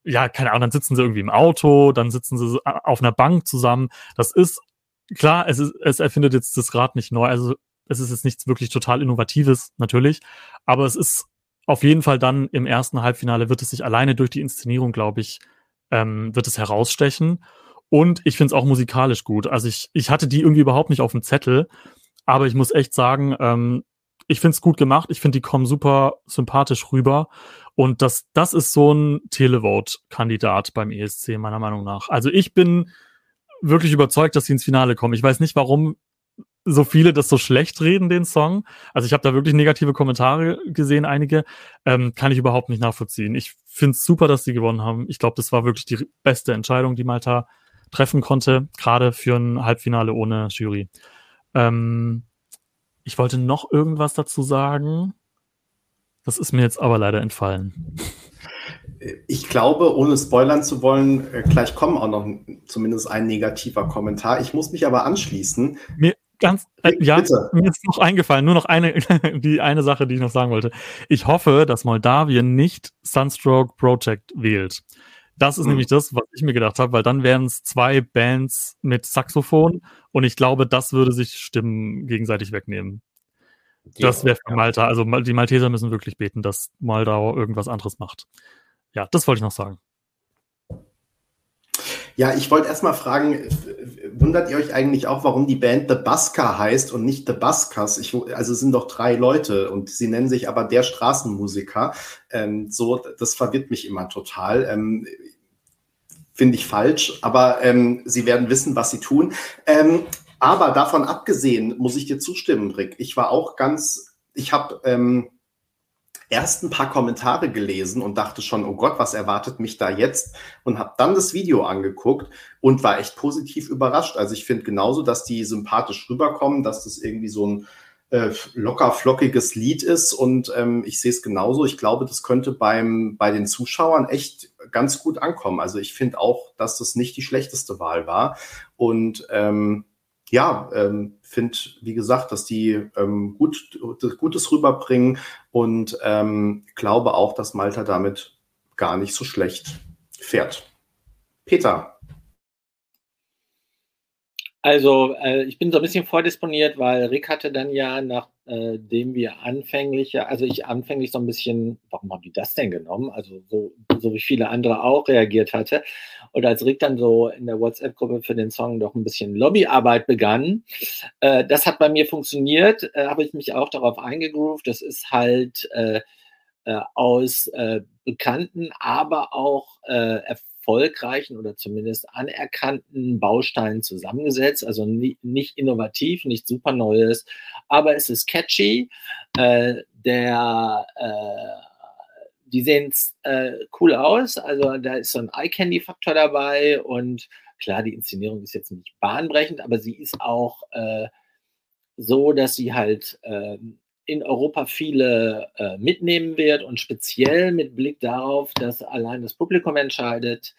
ja, keine Ahnung, dann sitzen sie irgendwie im Auto, dann sitzen sie äh, auf einer Bank zusammen. Das ist klar, es, ist, es erfindet jetzt das Rad nicht neu. Also es ist jetzt nichts wirklich total Innovatives, natürlich. Aber es ist auf jeden Fall dann im ersten Halbfinale wird es sich alleine durch die Inszenierung, glaube ich, ähm, wird es herausstechen. Und ich finde es auch musikalisch gut. Also ich, ich hatte die irgendwie überhaupt nicht auf dem Zettel. Aber ich muss echt sagen, ähm, ich finde es gut gemacht. Ich finde, die kommen super sympathisch rüber. Und das, das ist so ein Televote-Kandidat beim ESC, meiner Meinung nach. Also ich bin wirklich überzeugt, dass sie ins Finale kommen. Ich weiß nicht, warum so viele das so schlecht reden, den Song. Also ich habe da wirklich negative Kommentare gesehen, einige. Ähm, kann ich überhaupt nicht nachvollziehen. Ich finde es super, dass sie gewonnen haben. Ich glaube, das war wirklich die beste Entscheidung, die Malta treffen konnte, gerade für ein Halbfinale ohne Jury. Ähm, ich wollte noch irgendwas dazu sagen. Das ist mir jetzt aber leider entfallen.
Ich glaube, ohne spoilern zu wollen, äh, gleich kommen auch noch zumindest ein negativer Kommentar. Ich muss mich aber anschließen.
Mir ganz, äh, ja, Bitte. mir ist noch eingefallen, nur noch eine, (laughs) die eine Sache, die ich noch sagen wollte. Ich hoffe, dass Moldawien nicht Sunstroke Project wählt. Das ist mhm. nämlich das, was ich mir gedacht habe, weil dann wären es zwei Bands mit Saxophon und ich glaube, das würde sich Stimmen gegenseitig wegnehmen. Das wäre für Malta. Also die Malteser müssen wirklich beten, dass Moldau irgendwas anderes macht. Ja, das wollte ich noch sagen.
Ja, ich wollte erstmal fragen, wundert ihr euch eigentlich auch, warum die Band The Busker heißt und nicht The Buskers? Ich, also es sind doch drei Leute und sie nennen sich aber der Straßenmusiker. Ähm, so, das verwirrt mich immer total. Ähm, Finde ich falsch, aber ähm, sie werden wissen, was sie tun. Aber davon abgesehen muss ich dir zustimmen, Rick. Ich war auch ganz, ich habe ähm, erst ein paar Kommentare gelesen und dachte schon, oh Gott, was erwartet mich da jetzt? Und habe dann das Video angeguckt und war echt positiv überrascht. Also ich finde genauso, dass die sympathisch rüberkommen, dass das irgendwie so ein äh, locker flockiges Lied ist und ähm, ich sehe es genauso. Ich glaube, das könnte beim bei den Zuschauern echt ganz gut ankommen. Also ich finde auch, dass das nicht die schlechteste Wahl war und ähm, ja, ähm, finde, wie gesagt, dass die ähm, gut, Gutes rüberbringen und ähm, glaube auch, dass Malta damit gar nicht so schlecht fährt. Peter.
Also äh, ich bin so ein bisschen vordisponiert, weil Rick hatte dann ja, nachdem äh, wir anfänglich, also ich anfänglich so ein bisschen, warum haben die das denn genommen? Also so, so wie viele andere auch reagiert hatte. Und als Rick dann so in der WhatsApp-Gruppe für den Song doch ein bisschen Lobbyarbeit begann, äh, das hat bei mir funktioniert, äh, habe ich mich auch darauf eingegroovt. Das ist halt äh, äh, aus bekannten, aber auch äh, erfolgreichen oder zumindest anerkannten Bausteinen zusammengesetzt. Also nie, nicht innovativ, nicht super Neues, aber es ist catchy. Äh, der, äh, die sehen äh, cool aus. Also da ist so ein Eye-Candy-Faktor dabei und klar, die Inszenierung ist jetzt nicht bahnbrechend, aber sie ist auch äh, so, dass sie halt ähm, in Europa viele äh, mitnehmen wird und speziell mit Blick darauf, dass allein das Publikum entscheidet,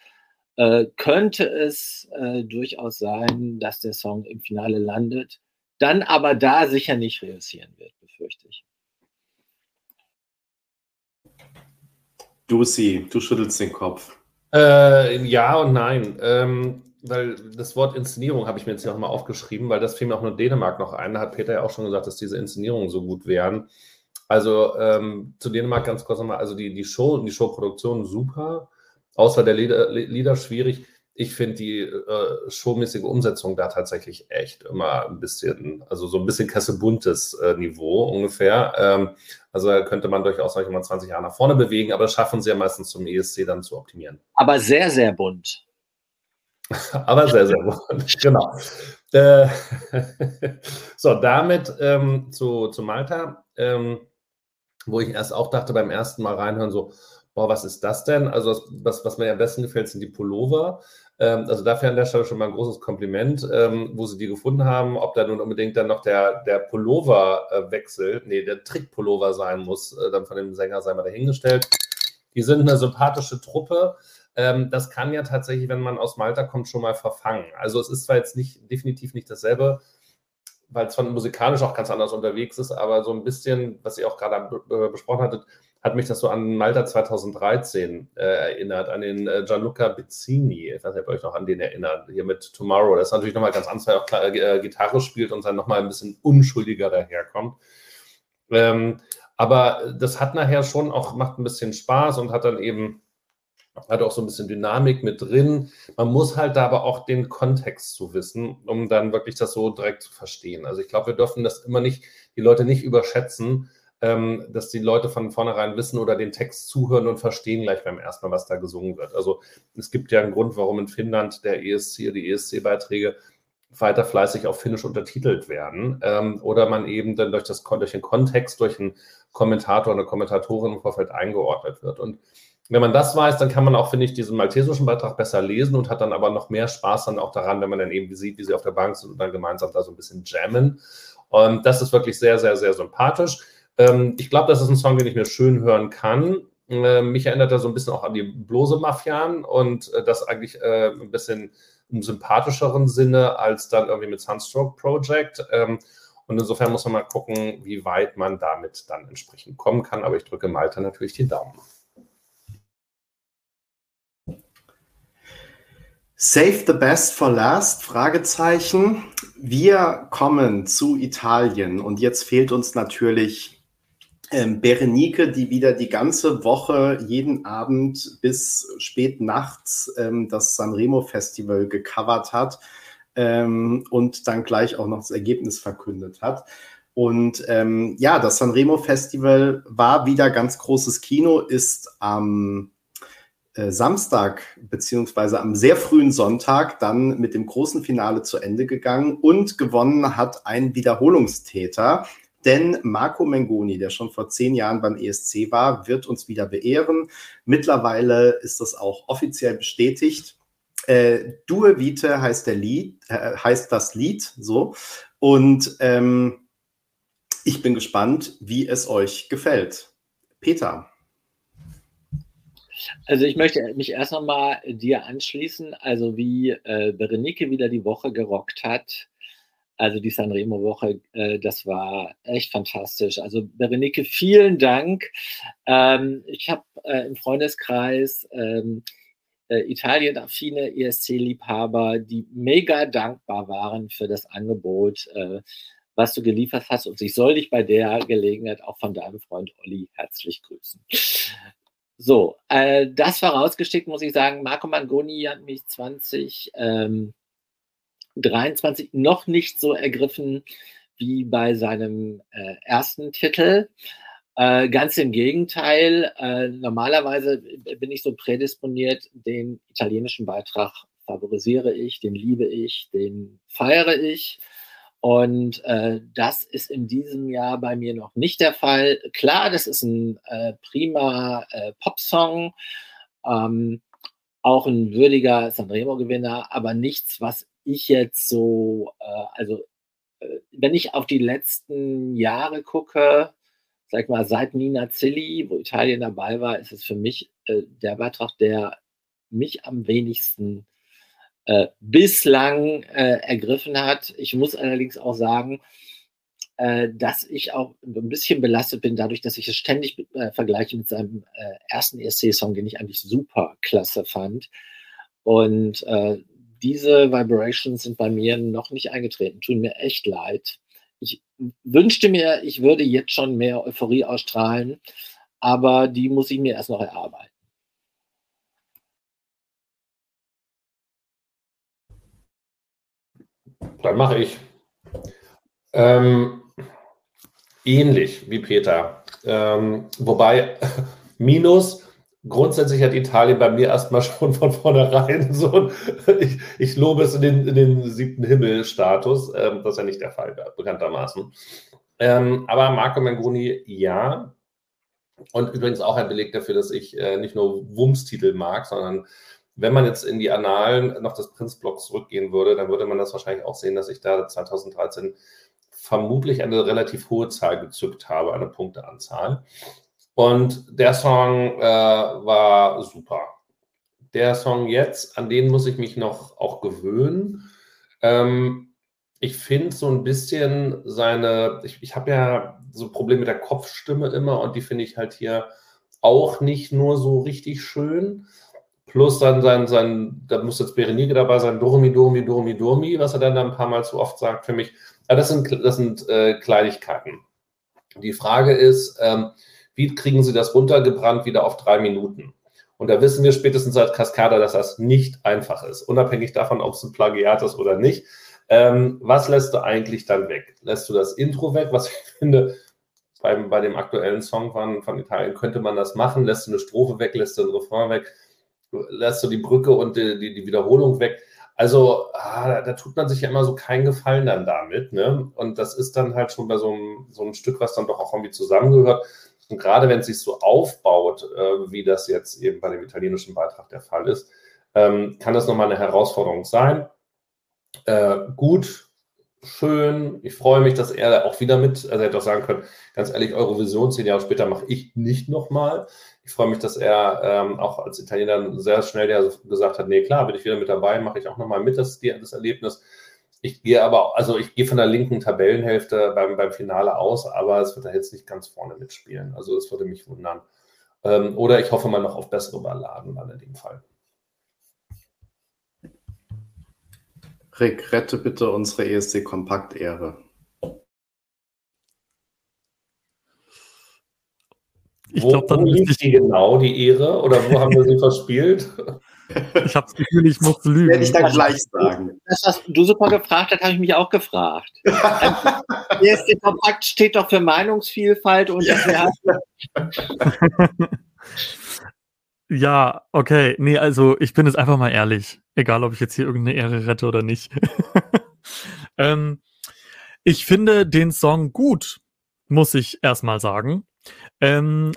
äh, könnte es äh, durchaus sein, dass der Song im Finale landet, dann aber da sicher nicht reüssieren wird, befürchte ich.
Lucy, du schüttelst den Kopf.
Äh, ja und nein. Ähm, weil das Wort Inszenierung habe ich mir jetzt hier auch mal aufgeschrieben, weil das fiel mir auch nur Dänemark noch ein. Da hat Peter ja auch schon gesagt, dass diese Inszenierungen so gut wären. Also ähm, zu Dänemark ganz kurz nochmal, also die, die Show und die Showproduktion super, außer der Lieder, Lieder schwierig. Ich finde die äh, showmäßige Umsetzung da tatsächlich echt immer ein bisschen, also so ein bisschen kessebuntes äh, Niveau ungefähr. Ähm, also könnte man durchaus mal 20 Jahre nach vorne bewegen, aber das schaffen sie ja meistens zum ESC dann zu optimieren.
Aber sehr, sehr bunt. (laughs)
Aber sehr, sehr gut. (laughs) genau. Äh, (laughs) so, damit ähm, zu, zu Malta, ähm, wo ich erst auch dachte beim ersten Mal reinhören, so, boah, was ist das denn? Also, was, was mir am besten gefällt, sind die Pullover. Ähm, also, dafür an der Stelle schon mal ein großes Kompliment, ähm, wo sie die gefunden haben. Ob da nun unbedingt dann noch der, der Pulloverwechsel, äh, nee, der Trickpullover sein muss, äh, dann von dem Sänger sei mal dahingestellt. Die sind eine sympathische Truppe. Ähm, das kann ja tatsächlich, wenn man aus Malta kommt, schon mal verfangen. Also es ist zwar jetzt nicht, definitiv nicht dasselbe, weil es von musikalisch auch ganz anders unterwegs ist, aber so ein bisschen, was ihr auch gerade besprochen hattet, hat mich das so an Malta 2013 äh, erinnert, an den äh, Gianluca Bezzini. Ich weiß nicht, ob ihr euch noch an den erinnert, hier mit Tomorrow. Das ist natürlich nochmal ganz anders, weil er auch klar, äh, Gitarre spielt und dann nochmal ein bisschen unschuldiger daherkommt. Ähm, aber das hat nachher schon auch, macht ein bisschen Spaß und hat dann eben hat auch so ein bisschen Dynamik mit drin. Man muss halt da aber auch den Kontext zu wissen, um dann wirklich das so direkt zu verstehen. Also ich glaube, wir dürfen das immer nicht, die Leute nicht überschätzen, ähm, dass die Leute von vornherein wissen oder den Text zuhören und verstehen gleich beim ersten Mal, was da gesungen wird. Also es gibt ja einen Grund, warum in Finnland der ESC, die ESC-Beiträge weiter fleißig auf Finnisch untertitelt werden ähm, oder man eben dann durch, das, durch den Kontext, durch einen Kommentator, eine Kommentatorin im Vorfeld eingeordnet wird. Und wenn man das weiß, dann kann man auch, finde ich, diesen maltesischen Beitrag besser lesen und hat dann aber noch mehr Spaß dann auch daran, wenn man dann eben sieht, wie sie auf der Bank sind und dann gemeinsam da so ein bisschen jammen. Und das ist wirklich sehr, sehr, sehr sympathisch. Ähm, ich glaube, das ist ein Song, den ich mir schön hören kann. Äh, mich erinnert er so ein bisschen auch an die Blose-Mafian und äh, das eigentlich äh, ein bisschen im sympathischeren Sinne als dann irgendwie mit Sunstroke Project. Ähm, und insofern muss man mal gucken, wie weit man damit dann entsprechend kommen kann. Aber ich drücke Malta natürlich die Daumen.
Save the best for last? Fragezeichen. Wir kommen zu Italien und jetzt fehlt uns natürlich ähm, Berenike, die wieder die ganze Woche jeden Abend bis spät nachts ähm, das Sanremo Festival gecovert hat ähm, und dann gleich auch noch das Ergebnis verkündet hat. Und ähm, ja, das Sanremo Festival war wieder ganz großes Kino, ist am Samstag beziehungsweise am sehr frühen Sonntag dann mit dem großen Finale zu Ende gegangen und gewonnen hat ein Wiederholungstäter. Denn Marco Mengoni, der schon vor zehn Jahren beim ESC war, wird uns wieder beehren. Mittlerweile ist das auch offiziell bestätigt. Äh, Due Vite heißt, der Lied, äh, heißt das Lied so. Und ähm, ich bin gespannt, wie es euch gefällt. Peter.
Also ich möchte mich erst nochmal dir anschließen, also wie äh, Berenike wieder die Woche gerockt hat. Also die Sanremo-Woche, äh, das war echt fantastisch. Also Berenike, vielen Dank. Ähm, ich habe äh, im Freundeskreis ähm, äh, Italien-affine ESC-Liebhaber, die mega dankbar waren für das Angebot, äh, was du geliefert hast. Und ich soll dich bei der Gelegenheit auch von deinem Freund Olli herzlich grüßen. So, äh, das vorausgeschickt muss ich sagen, Marco Mangoni hat mich 2023 ähm, noch nicht so ergriffen wie bei seinem äh, ersten Titel. Äh, ganz im Gegenteil, äh, normalerweise bin ich so prädisponiert, den italienischen Beitrag favorisiere ich, den liebe ich, den feiere ich. Und äh, das ist in diesem Jahr bei mir noch nicht der Fall. Klar, das ist ein äh, prima äh, Popsong, ähm, auch ein würdiger Sanremo-Gewinner, aber nichts, was ich jetzt so, äh, also äh, wenn ich auf die letzten Jahre gucke, sag mal, seit Nina Zilli, wo Italien dabei war, ist es für mich äh, der Beitrag, der mich am wenigsten äh, bislang äh, ergriffen hat. Ich muss allerdings auch sagen, äh, dass ich auch ein bisschen belastet bin, dadurch, dass ich es ständig äh, vergleiche mit seinem äh, ersten ESC-Song, den ich eigentlich super klasse fand. Und äh, diese Vibrations sind bei mir noch nicht eingetreten. Tun mir echt leid. Ich wünschte mir, ich würde jetzt schon mehr Euphorie ausstrahlen, aber die muss ich mir erst noch erarbeiten.
Dann mache ich. Ähm, ähnlich wie Peter. Ähm, wobei, (laughs) minus, grundsätzlich hat Italien bei mir erstmal schon von vornherein so ein, (laughs) ich, ich lobe es in den, in den siebten Himmel-Status. Ähm, das ist ja nicht der Fall, bekanntermaßen. Ähm, aber Marco Mangoni, ja. Und übrigens auch ein Beleg dafür, dass ich äh, nicht nur Wumms-Titel mag, sondern wenn man jetzt in die Annalen noch des Prinzblocks zurückgehen würde, dann würde man das wahrscheinlich auch sehen, dass ich da 2013 vermutlich eine relativ hohe Zahl gezückt habe, eine Punkteanzahl. Und der Song äh, war super. Der Song jetzt, an den muss ich mich noch auch gewöhnen. Ähm, ich finde so ein bisschen seine, ich, ich habe ja so Probleme mit der Kopfstimme immer und die finde ich halt hier auch nicht nur so richtig schön. Plus dann sein, sein, da muss jetzt Berenike dabei sein, Dormi, Dormi, Dormi, Dormi, was er dann ein paar Mal zu oft sagt für mich. Aber das sind, das sind äh, Kleinigkeiten. Die Frage ist, ähm, wie kriegen Sie das runtergebrannt wieder auf drei Minuten? Und da wissen wir spätestens seit Cascada, dass das nicht einfach ist, unabhängig davon, ob es ein Plagiat ist oder nicht. Ähm, was lässt du eigentlich dann weg? Lässt du das Intro weg, was (laughs) ich finde, beim, bei dem aktuellen Song von, von Italien könnte man das machen, lässt du eine Strophe weg, lässt du ein Refrain weg lässt du die Brücke und die, die, die Wiederholung weg. Also, ah, da, da, tut man sich ja immer so keinen Gefallen dann damit. Ne? Und das ist dann halt schon bei so einem, so einem Stück, was dann doch auch irgendwie zusammengehört. Und gerade wenn es sich so aufbaut, äh, wie das jetzt eben bei dem italienischen Beitrag der Fall ist, ähm, kann das nochmal eine Herausforderung sein. Äh, gut, schön. Ich freue mich, dass er auch wieder mit, also er hätte auch sagen können, ganz ehrlich, Eurovision, zehn Jahre später mache ich nicht nochmal. Ich freue mich, dass er ähm, auch als Italiener sehr schnell ja gesagt hat, nee, klar, bin ich wieder mit dabei, mache ich auch nochmal mit das, das Erlebnis. Ich gehe aber, also ich gehe von der linken Tabellenhälfte beim, beim Finale aus, aber es wird da jetzt nicht ganz vorne mitspielen. Also es würde mich wundern. Ähm, oder ich hoffe mal noch auf bessere Balladen dann in dem Fall.
Rick, rette bitte unsere ESC-Kompakt-Ehre.
Ich glaube, dann wo liegt die genau, die Ehre? Oder wo haben wir sie verspielt? (laughs)
Ich habe das Gefühl, ich muss lügen.
Werde ich dann gleich sagen.
Das, was du super gefragt hast, habe ich mich auch gefragt. (laughs) ESC Kompakt steht doch für Meinungsvielfalt und ja. (laughs)
Ja, okay. Nee, also ich bin jetzt einfach mal ehrlich. Egal, ob ich jetzt hier irgendeine Ehre rette oder nicht. (laughs) ähm, ich finde den Song gut, muss ich erstmal sagen. Ähm,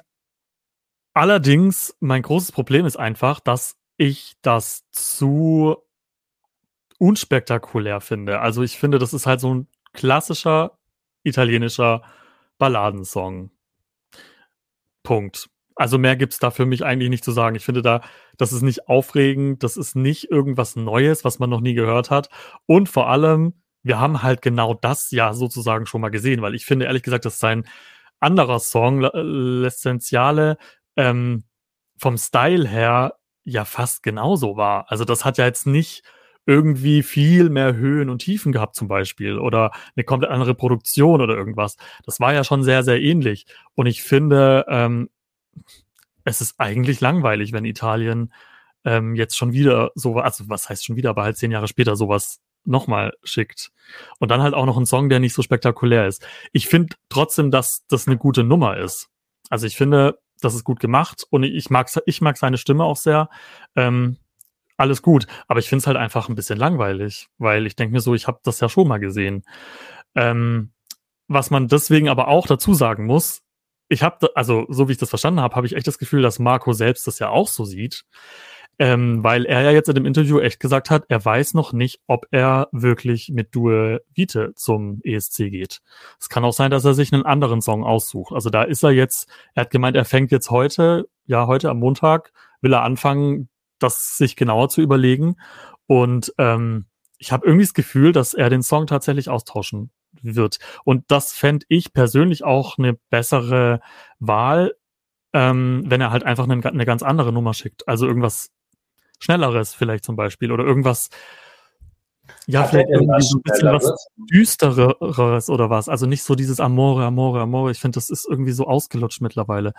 allerdings, mein großes Problem ist einfach, dass ich das zu unspektakulär finde. Also ich finde, das ist halt so ein klassischer italienischer Balladensong. Punkt. Also mehr gibt's da für mich eigentlich nicht zu sagen. Ich finde da, das ist nicht aufregend, das ist nicht irgendwas Neues, was man noch nie gehört hat. Und vor allem, wir haben halt genau das ja sozusagen schon mal gesehen, weil ich finde ehrlich gesagt, dass sein anderer Song, L'Essentiale, ähm, vom Style her ja fast genauso war. Also das hat ja jetzt nicht irgendwie viel mehr Höhen und Tiefen gehabt zum Beispiel oder eine komplett andere Produktion oder irgendwas. Das war ja schon sehr, sehr ähnlich. Und ich finde, ähm, es ist eigentlich langweilig, wenn Italien ähm, jetzt schon wieder so, also was heißt schon wieder, aber halt zehn Jahre später sowas nochmal schickt. Und dann halt auch noch ein Song, der nicht so spektakulär ist. Ich finde trotzdem, dass das eine gute Nummer ist. Also ich finde, das ist gut gemacht und ich mag, ich mag seine Stimme auch sehr. Ähm, alles gut, aber ich finde es halt einfach ein bisschen langweilig, weil ich denke mir so, ich habe das ja schon mal gesehen. Ähm, was man deswegen aber auch dazu sagen muss, ich habe, also so wie ich das verstanden habe, habe ich echt das Gefühl, dass Marco selbst das ja auch so sieht. Ähm, weil er ja jetzt in dem Interview echt gesagt hat, er weiß noch nicht, ob er wirklich mit Due Vite zum ESC geht. Es kann auch sein, dass er sich einen anderen Song aussucht. Also da ist er jetzt, er hat gemeint, er fängt jetzt heute, ja, heute am Montag, will er anfangen, das sich genauer zu überlegen. Und ähm, ich habe irgendwie das Gefühl, dass er den Song tatsächlich austauschen wird. Und das fände ich persönlich auch eine bessere Wahl, ähm, wenn er halt einfach eine, eine ganz andere Nummer schickt. Also irgendwas Schnelleres vielleicht zum Beispiel oder irgendwas, ja, Hat vielleicht irgendwie so ein bisschen was Düstereres oder was. Also nicht so dieses Amore, Amore, Amore. Ich finde, das ist irgendwie so ausgelutscht mittlerweile.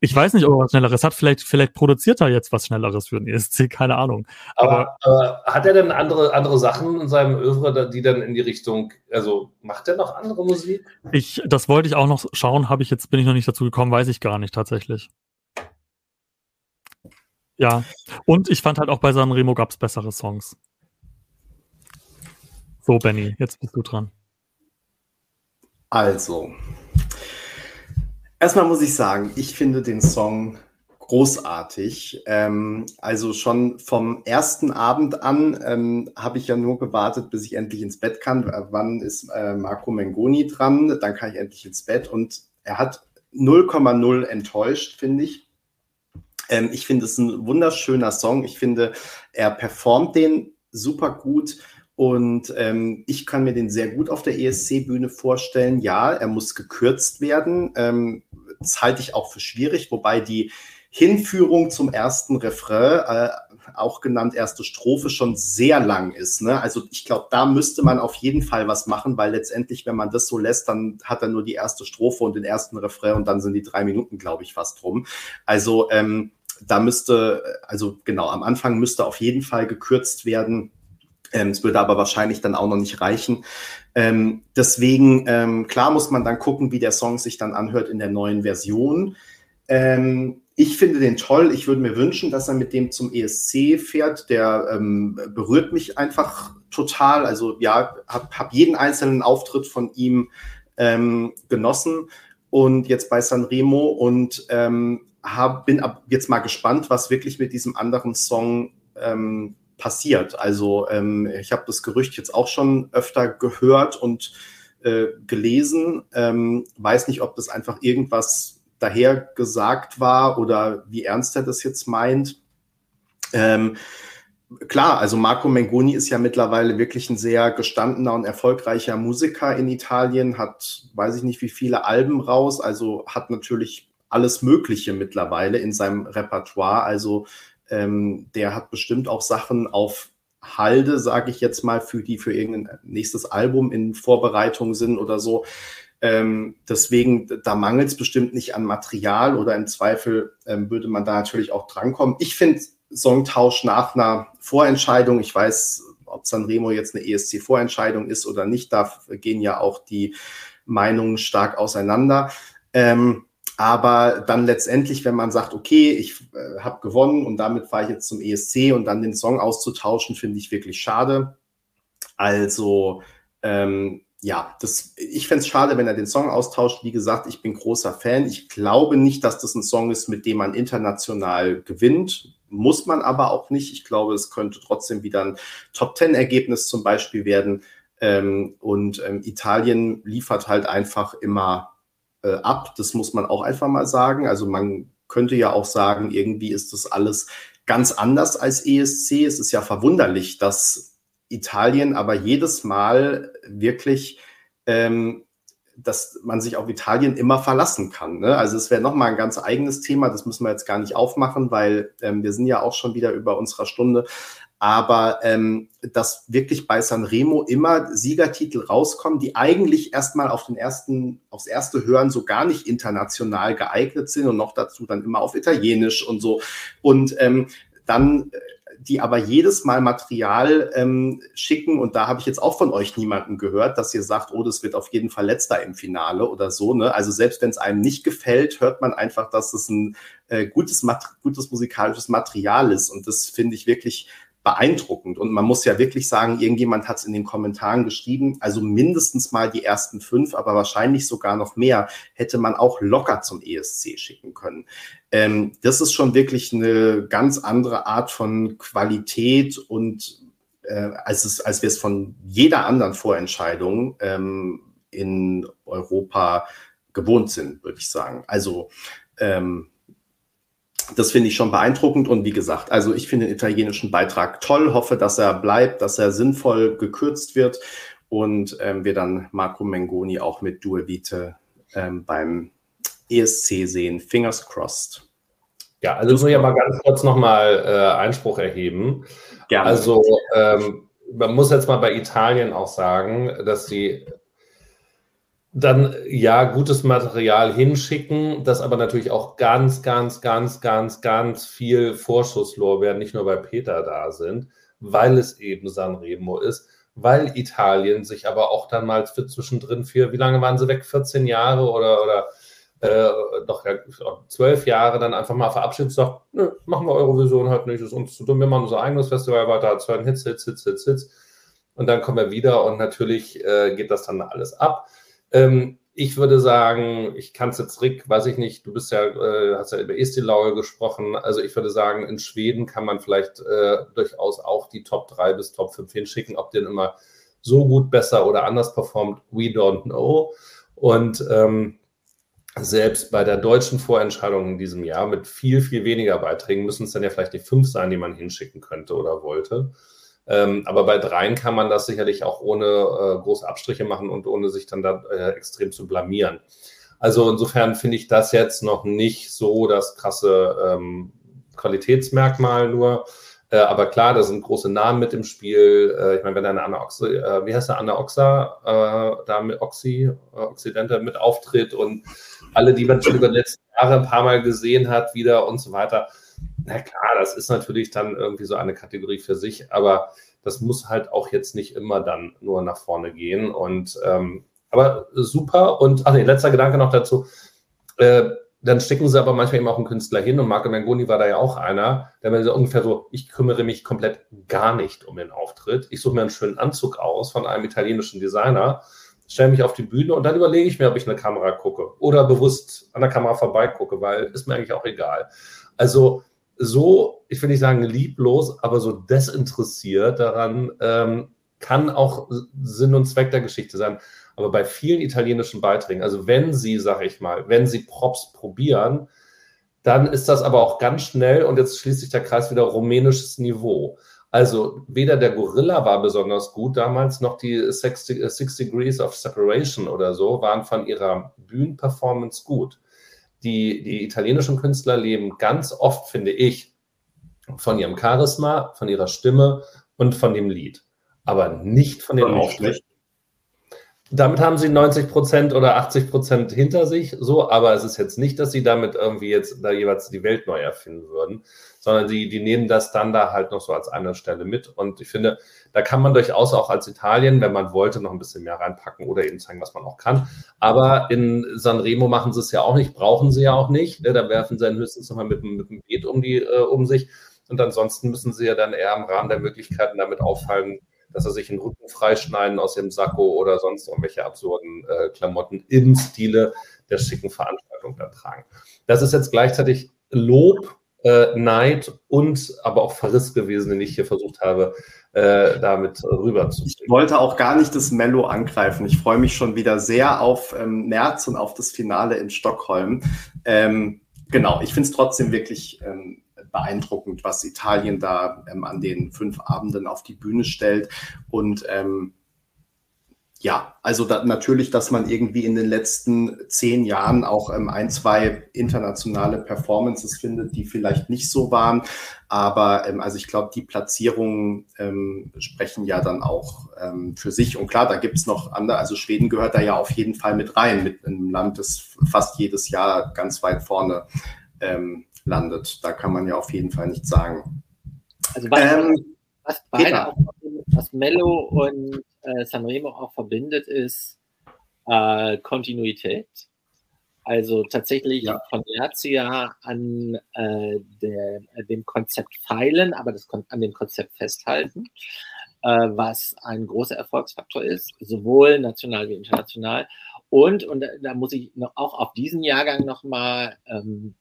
Ich weiß nicht, ob er was Schnelleres hat. Vielleicht, vielleicht produziert er jetzt was Schnelleres für den ESC, (laughs) keine Ahnung.
Aber, aber, hat er denn andere, andere Sachen in seinem Övre, die dann in die Richtung, also macht er noch andere Musik?
Ich, das wollte ich auch noch schauen, habe ich jetzt, bin ich noch nicht dazu gekommen, weiß ich gar nicht tatsächlich. Ja, und ich fand halt auch bei Sanremo gab es bessere Songs. So, Benny, jetzt bist du dran.
Also, erstmal muss ich sagen, ich finde den Song großartig. Ähm, also schon vom ersten Abend an ähm, habe ich ja nur gewartet, bis ich endlich ins Bett kann. Wann ist äh, Marco Mengoni dran? Dann kann ich endlich ins Bett. Und er hat 0,0 enttäuscht, finde ich. Ähm, ich finde es ein wunderschöner Song. Ich finde, er performt den super gut. Und ähm, ich kann mir den sehr gut auf der ESC-Bühne vorstellen. Ja, er muss gekürzt werden. Ähm, das halte ich auch für schwierig, wobei die Hinführung zum ersten Refrain, äh, auch genannt erste Strophe, schon sehr lang ist. Ne? Also ich glaube, da müsste man auf jeden Fall was machen, weil letztendlich, wenn man das so lässt, dann hat er nur die erste Strophe und den ersten Refrain und dann sind die drei Minuten, glaube ich, fast rum. Also ähm, da müsste, also genau, am Anfang müsste auf jeden Fall gekürzt werden. Ähm, es würde aber wahrscheinlich dann auch noch nicht reichen. Ähm, deswegen, ähm, klar muss man dann gucken, wie der Song sich dann anhört in der neuen Version. Ähm, ich finde den toll. Ich würde mir wünschen, dass er mit dem zum ESC fährt. Der ähm, berührt mich einfach total. Also ja, habe hab jeden einzelnen Auftritt von ihm ähm, genossen. Und jetzt bei Sanremo und ähm, hab, bin ab jetzt mal gespannt, was wirklich mit diesem anderen Song ähm, passiert. Also ähm, ich habe das Gerücht jetzt auch schon öfter gehört und äh, gelesen. Ähm, weiß nicht, ob das einfach irgendwas daher gesagt war oder wie ernst er das jetzt meint. Ähm, klar, also Marco Mengoni ist ja mittlerweile wirklich ein sehr gestandener und erfolgreicher Musiker in Italien, hat, weiß ich nicht, wie viele Alben raus, also hat natürlich alles Mögliche mittlerweile in seinem Repertoire. Also ähm, der hat bestimmt auch Sachen auf Halde, sage ich jetzt mal, für die für irgendein nächstes Album in Vorbereitung sind oder so. Ähm, deswegen, da mangelt es bestimmt nicht an Material oder im Zweifel ähm, würde man da natürlich auch drankommen. Ich finde Songtausch nach einer Vorentscheidung, ich weiß, ob Sanremo jetzt eine ESC-Vorentscheidung ist oder nicht, da gehen ja auch die Meinungen stark auseinander. Ähm, aber dann letztendlich, wenn man sagt, okay, ich äh, habe gewonnen und damit fahre ich jetzt zum ESC und dann den Song auszutauschen, finde ich wirklich schade. Also ähm, ja, das, ich fände es schade, wenn er den Song austauscht. Wie gesagt, ich bin großer Fan. Ich glaube nicht, dass das ein Song ist, mit dem man international gewinnt. Muss man aber auch nicht. Ich glaube, es könnte trotzdem wieder ein Top-10-Ergebnis zum Beispiel werden. Ähm, und ähm, Italien liefert halt einfach immer äh, ab. Das muss man auch einfach mal sagen. Also man könnte ja auch sagen, irgendwie ist das alles ganz anders als ESC. Es ist ja verwunderlich, dass Italien aber jedes Mal wirklich ähm, dass man sich auf Italien immer verlassen kann. Ne? Also es wäre nochmal ein ganz eigenes Thema, das müssen wir jetzt gar nicht aufmachen, weil ähm, wir sind ja auch schon wieder über unserer Stunde. Aber ähm, dass wirklich bei Sanremo immer Siegertitel rauskommen, die eigentlich erstmal auf den ersten, aufs erste Hören so gar nicht international geeignet sind und noch dazu dann immer auf Italienisch und so. Und ähm, dann die aber jedes Mal Material ähm, schicken. Und da habe ich jetzt auch von euch niemanden gehört, dass ihr sagt, oh, das wird auf jeden Fall letzter im Finale oder so. Ne? Also selbst wenn es einem nicht gefällt, hört man einfach, dass es ein äh, gutes, gutes musikalisches Material ist. Und das finde ich wirklich beeindruckend. Und man muss ja wirklich sagen, irgendjemand hat es in den Kommentaren geschrieben, also mindestens mal die ersten fünf, aber wahrscheinlich sogar noch mehr, hätte man auch locker zum ESC schicken können. Ähm, das ist schon wirklich eine ganz andere Art von Qualität und äh, als, es, als wir es von jeder anderen Vorentscheidung ähm, in Europa gewohnt sind, würde ich sagen. Also ähm, das finde ich schon beeindruckend und wie gesagt, also ich finde den italienischen Beitrag toll, hoffe, dass er bleibt, dass er sinnvoll gekürzt wird und ähm, wir dann Marco Mengoni auch mit Due Vite ähm, beim ESC sehen. Fingers crossed.
Ja, also ich muss ja mal ganz kurz nochmal äh, Einspruch erheben. Gerne. Also ähm, man muss jetzt mal bei Italien auch sagen, dass sie dann ja gutes Material hinschicken, das aber natürlich auch ganz, ganz, ganz, ganz, ganz viel Vorschusslorbeeren nicht nur bei Peter da sind, weil es eben Sanremo ist, weil Italien sich aber auch dann mal für zwischendrin für, wie lange waren sie weg? 14 Jahre oder, oder äh, doch ja, zwölf Jahre dann einfach mal verabschiedet sagt, nö, machen wir Eurovision halt nicht, ist uns zu dumm, wir machen unser eigenes Festival weiter, zwei Hits, Hits, Hits, Hits, Hits. Und dann kommen wir wieder und natürlich äh, geht das dann alles ab. Ähm, ich würde sagen, ich kann es jetzt, Rick, weiß ich nicht, du bist ja, äh, hast ja über Estilaue gesprochen. Also ich würde sagen, in Schweden kann man vielleicht äh, durchaus auch die Top 3 bis Top 5 hinschicken. Ob den immer so gut, besser oder anders performt, we don't know. Und ähm, selbst bei der deutschen Vorentscheidung in diesem Jahr mit viel, viel weniger Beiträgen müssen es dann ja vielleicht die fünf sein, die man hinschicken könnte oder wollte. Ähm, aber bei dreien kann man das sicherlich auch ohne äh, große Abstriche machen und ohne sich dann da äh, extrem zu blamieren. Also insofern finde ich das jetzt noch nicht so das krasse ähm, Qualitätsmerkmal nur. Äh, aber klar, da sind große Namen mit im Spiel. Äh, ich meine, wenn eine Anna Oxa, äh, wie heißt der Anna Oxa, äh, da mit Oxy, Occidente mit auftritt und alle, die man schon über die letzten Jahre ein paar Mal gesehen hat, wieder und so weiter na klar, das ist natürlich dann irgendwie so eine Kategorie für sich, aber das muss halt auch jetzt nicht immer dann nur nach vorne gehen. Und ähm, aber super. Und ach nee, letzter Gedanke noch dazu. Äh, dann stecken sie aber manchmal eben auch einen Künstler hin und Marco Mengoni war da ja auch einer, der mir so ungefähr so, ich kümmere mich komplett gar nicht um den Auftritt. Ich suche mir einen schönen Anzug aus von einem italienischen Designer, stelle mich auf die Bühne und dann überlege ich mir, ob ich eine Kamera gucke oder bewusst an der Kamera vorbeigucke, weil ist mir eigentlich auch egal. Also so, ich will nicht sagen lieblos, aber so desinteressiert daran, ähm, kann auch Sinn und Zweck der Geschichte sein. Aber bei vielen italienischen Beiträgen, also wenn Sie, sage ich mal, wenn Sie Props probieren, dann ist das aber auch ganz schnell, und jetzt schließt sich der Kreis wieder, rumänisches Niveau. Also weder der Gorilla war besonders gut damals, noch die Six, Six Degrees of Separation oder so waren von ihrer Bühnenperformance gut die, die italienischen Künstler leben ganz oft, finde ich, von ihrem Charisma, von ihrer Stimme und von dem Lied, aber nicht von den Auftritten. Damit haben sie 90 Prozent oder 80 Prozent hinter sich, so, aber es ist jetzt nicht, dass sie damit irgendwie jetzt da jeweils die Welt neu erfinden würden, sondern die, die nehmen das dann da halt noch so als eine Stelle mit. Und ich finde, da kann man durchaus auch als Italien, wenn man wollte, noch ein bisschen mehr reinpacken oder eben zeigen, was man auch kann. Aber in Sanremo machen sie es ja auch nicht, brauchen sie ja auch nicht. Ne? Da werfen sie dann höchstens nochmal mit, mit dem Beet um, die, äh, um sich. Und ansonsten müssen sie ja dann eher im Rahmen der Möglichkeiten damit auffallen, dass sie sich den Rücken freischneiden aus dem Sakko oder sonst irgendwelche absurden äh, Klamotten im Stile der schicken Veranstaltung da tragen. Das ist jetzt gleichzeitig Lob, äh, Neid und aber auch Verriss gewesen, den ich hier versucht habe, äh, damit rüberzubringen.
Ich wollte auch gar nicht das Mello angreifen. Ich freue mich schon wieder sehr auf ähm, März und auf das Finale in Stockholm. Ähm, genau, ich finde es trotzdem wirklich ähm, beeindruckend, was Italien da ähm, an den fünf Abenden auf die Bühne stellt. Und ähm, ja, also da, natürlich, dass man irgendwie in den letzten zehn Jahren auch ähm, ein, zwei internationale Performances findet, die vielleicht nicht so waren. Aber ähm, also ich glaube, die Platzierungen ähm, sprechen ja dann auch ähm, für sich. Und klar, da gibt es noch andere. Also Schweden gehört da ja auf jeden Fall mit rein, mit einem Land, das fast jedes Jahr ganz weit vorne ähm, landet. Da kann man ja auf jeden Fall nichts sagen.
Also was, ähm, was beide auch, was Mello und äh, Sanremo auch verbindet, ist äh, Kontinuität. Also tatsächlich ja. von Jahr an äh, der, dem Konzept feilen, aber das, an dem Konzept festhalten, äh, was ein großer Erfolgsfaktor ist, sowohl national wie international. Und, und da muss ich noch, auch auf diesen Jahrgang nochmal ähm,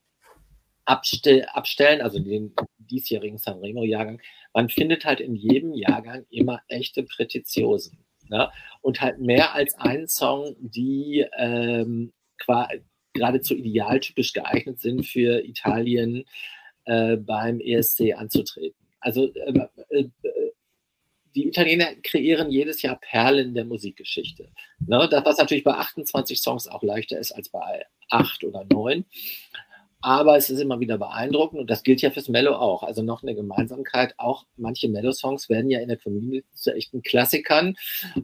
abstell, abstellen, also den diesjährigen Sanremo-Jahrgang, man findet halt in jedem Jahrgang immer echte Prätitiosen. Ne? Und halt mehr als einen Song, die ähm, geradezu idealtypisch geeignet sind für Italien äh, beim ESC anzutreten. Also äh, äh, die Italiener kreieren jedes Jahr Perlen der Musikgeschichte. Ne? Das, was natürlich bei 28 Songs auch leichter ist als bei acht oder neun. Aber es ist immer wieder beeindruckend und das gilt ja fürs Mello auch. Also noch eine Gemeinsamkeit. Auch manche Mello-Songs werden ja in der Community zu echten Klassikern,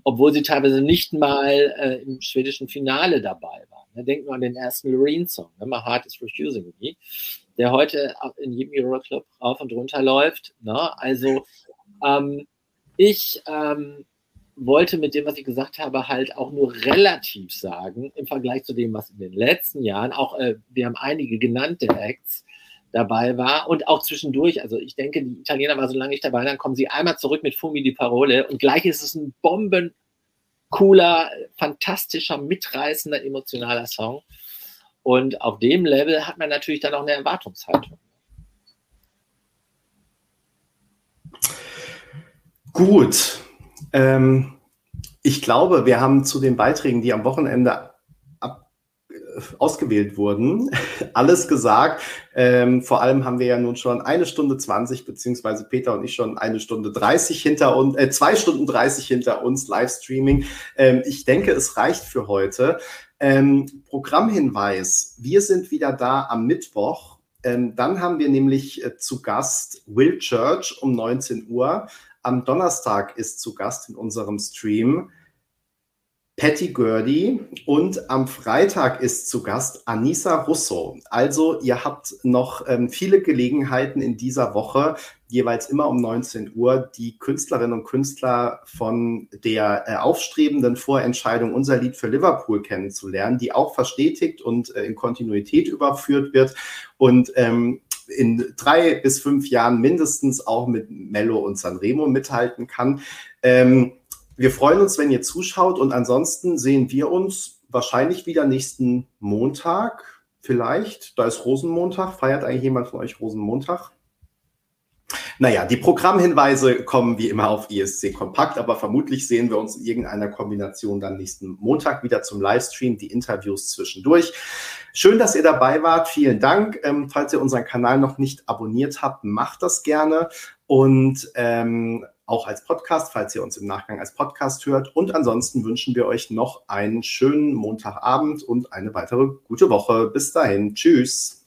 obwohl sie teilweise nicht mal äh, im schwedischen Finale dabei waren. Ne? Denkt nur an den ersten Loreen-Song, ne? My Heart is Refusing Me, der heute in jedem Euroclub rauf und runter läuft. Ne? Also ähm, ich ähm, wollte mit dem, was ich gesagt habe, halt auch nur relativ sagen, im Vergleich zu dem, was in den letzten Jahren, auch äh, wir haben einige genannte Acts dabei war und auch zwischendurch, also ich denke, die Italiener waren so lange nicht dabei, dann kommen sie einmal zurück mit Fumi di Parole und gleich ist es ein bombencooler, fantastischer, mitreißender, emotionaler Song. Und auf dem Level hat man natürlich dann auch eine Erwartungshaltung.
Gut, ähm, ich glaube, wir haben zu den Beiträgen, die am Wochenende ab, äh, ausgewählt wurden, (laughs) alles gesagt. Ähm, vor allem haben wir ja nun schon eine Stunde 20, beziehungsweise Peter und ich schon eine Stunde 30 hinter uns, äh, zwei Stunden 30 hinter uns Livestreaming. Ähm, ich denke, es reicht für heute. Ähm, Programmhinweis. Wir sind wieder da am Mittwoch. Ähm, dann haben wir nämlich äh, zu Gast Will Church um 19 Uhr. Am Donnerstag ist zu Gast in unserem Stream Patty Gurdy und am Freitag ist zu Gast Anissa Russo. Also ihr habt noch ähm, viele Gelegenheiten in dieser Woche, jeweils immer um 19 Uhr, die Künstlerinnen und Künstler von der äh, aufstrebenden Vorentscheidung Unser Lied für Liverpool kennenzulernen, die auch verstetigt und äh, in Kontinuität überführt wird. Und ähm, in drei bis fünf Jahren mindestens auch mit Mello und Sanremo mithalten kann. Ähm, wir freuen uns, wenn ihr zuschaut und ansonsten sehen wir uns wahrscheinlich wieder nächsten Montag. Vielleicht, da ist Rosenmontag. Feiert eigentlich jemand von euch Rosenmontag? Naja, die Programmhinweise kommen wie immer auf ISC Kompakt, aber vermutlich sehen wir uns in irgendeiner Kombination dann nächsten Montag wieder zum Livestream, die Interviews zwischendurch. Schön, dass ihr dabei wart. Vielen Dank. Ähm, falls ihr unseren Kanal noch nicht abonniert habt, macht das gerne. Und ähm, auch als Podcast, falls ihr uns im Nachgang als Podcast hört. Und ansonsten wünschen wir euch noch einen schönen Montagabend und eine weitere gute Woche. Bis dahin. Tschüss.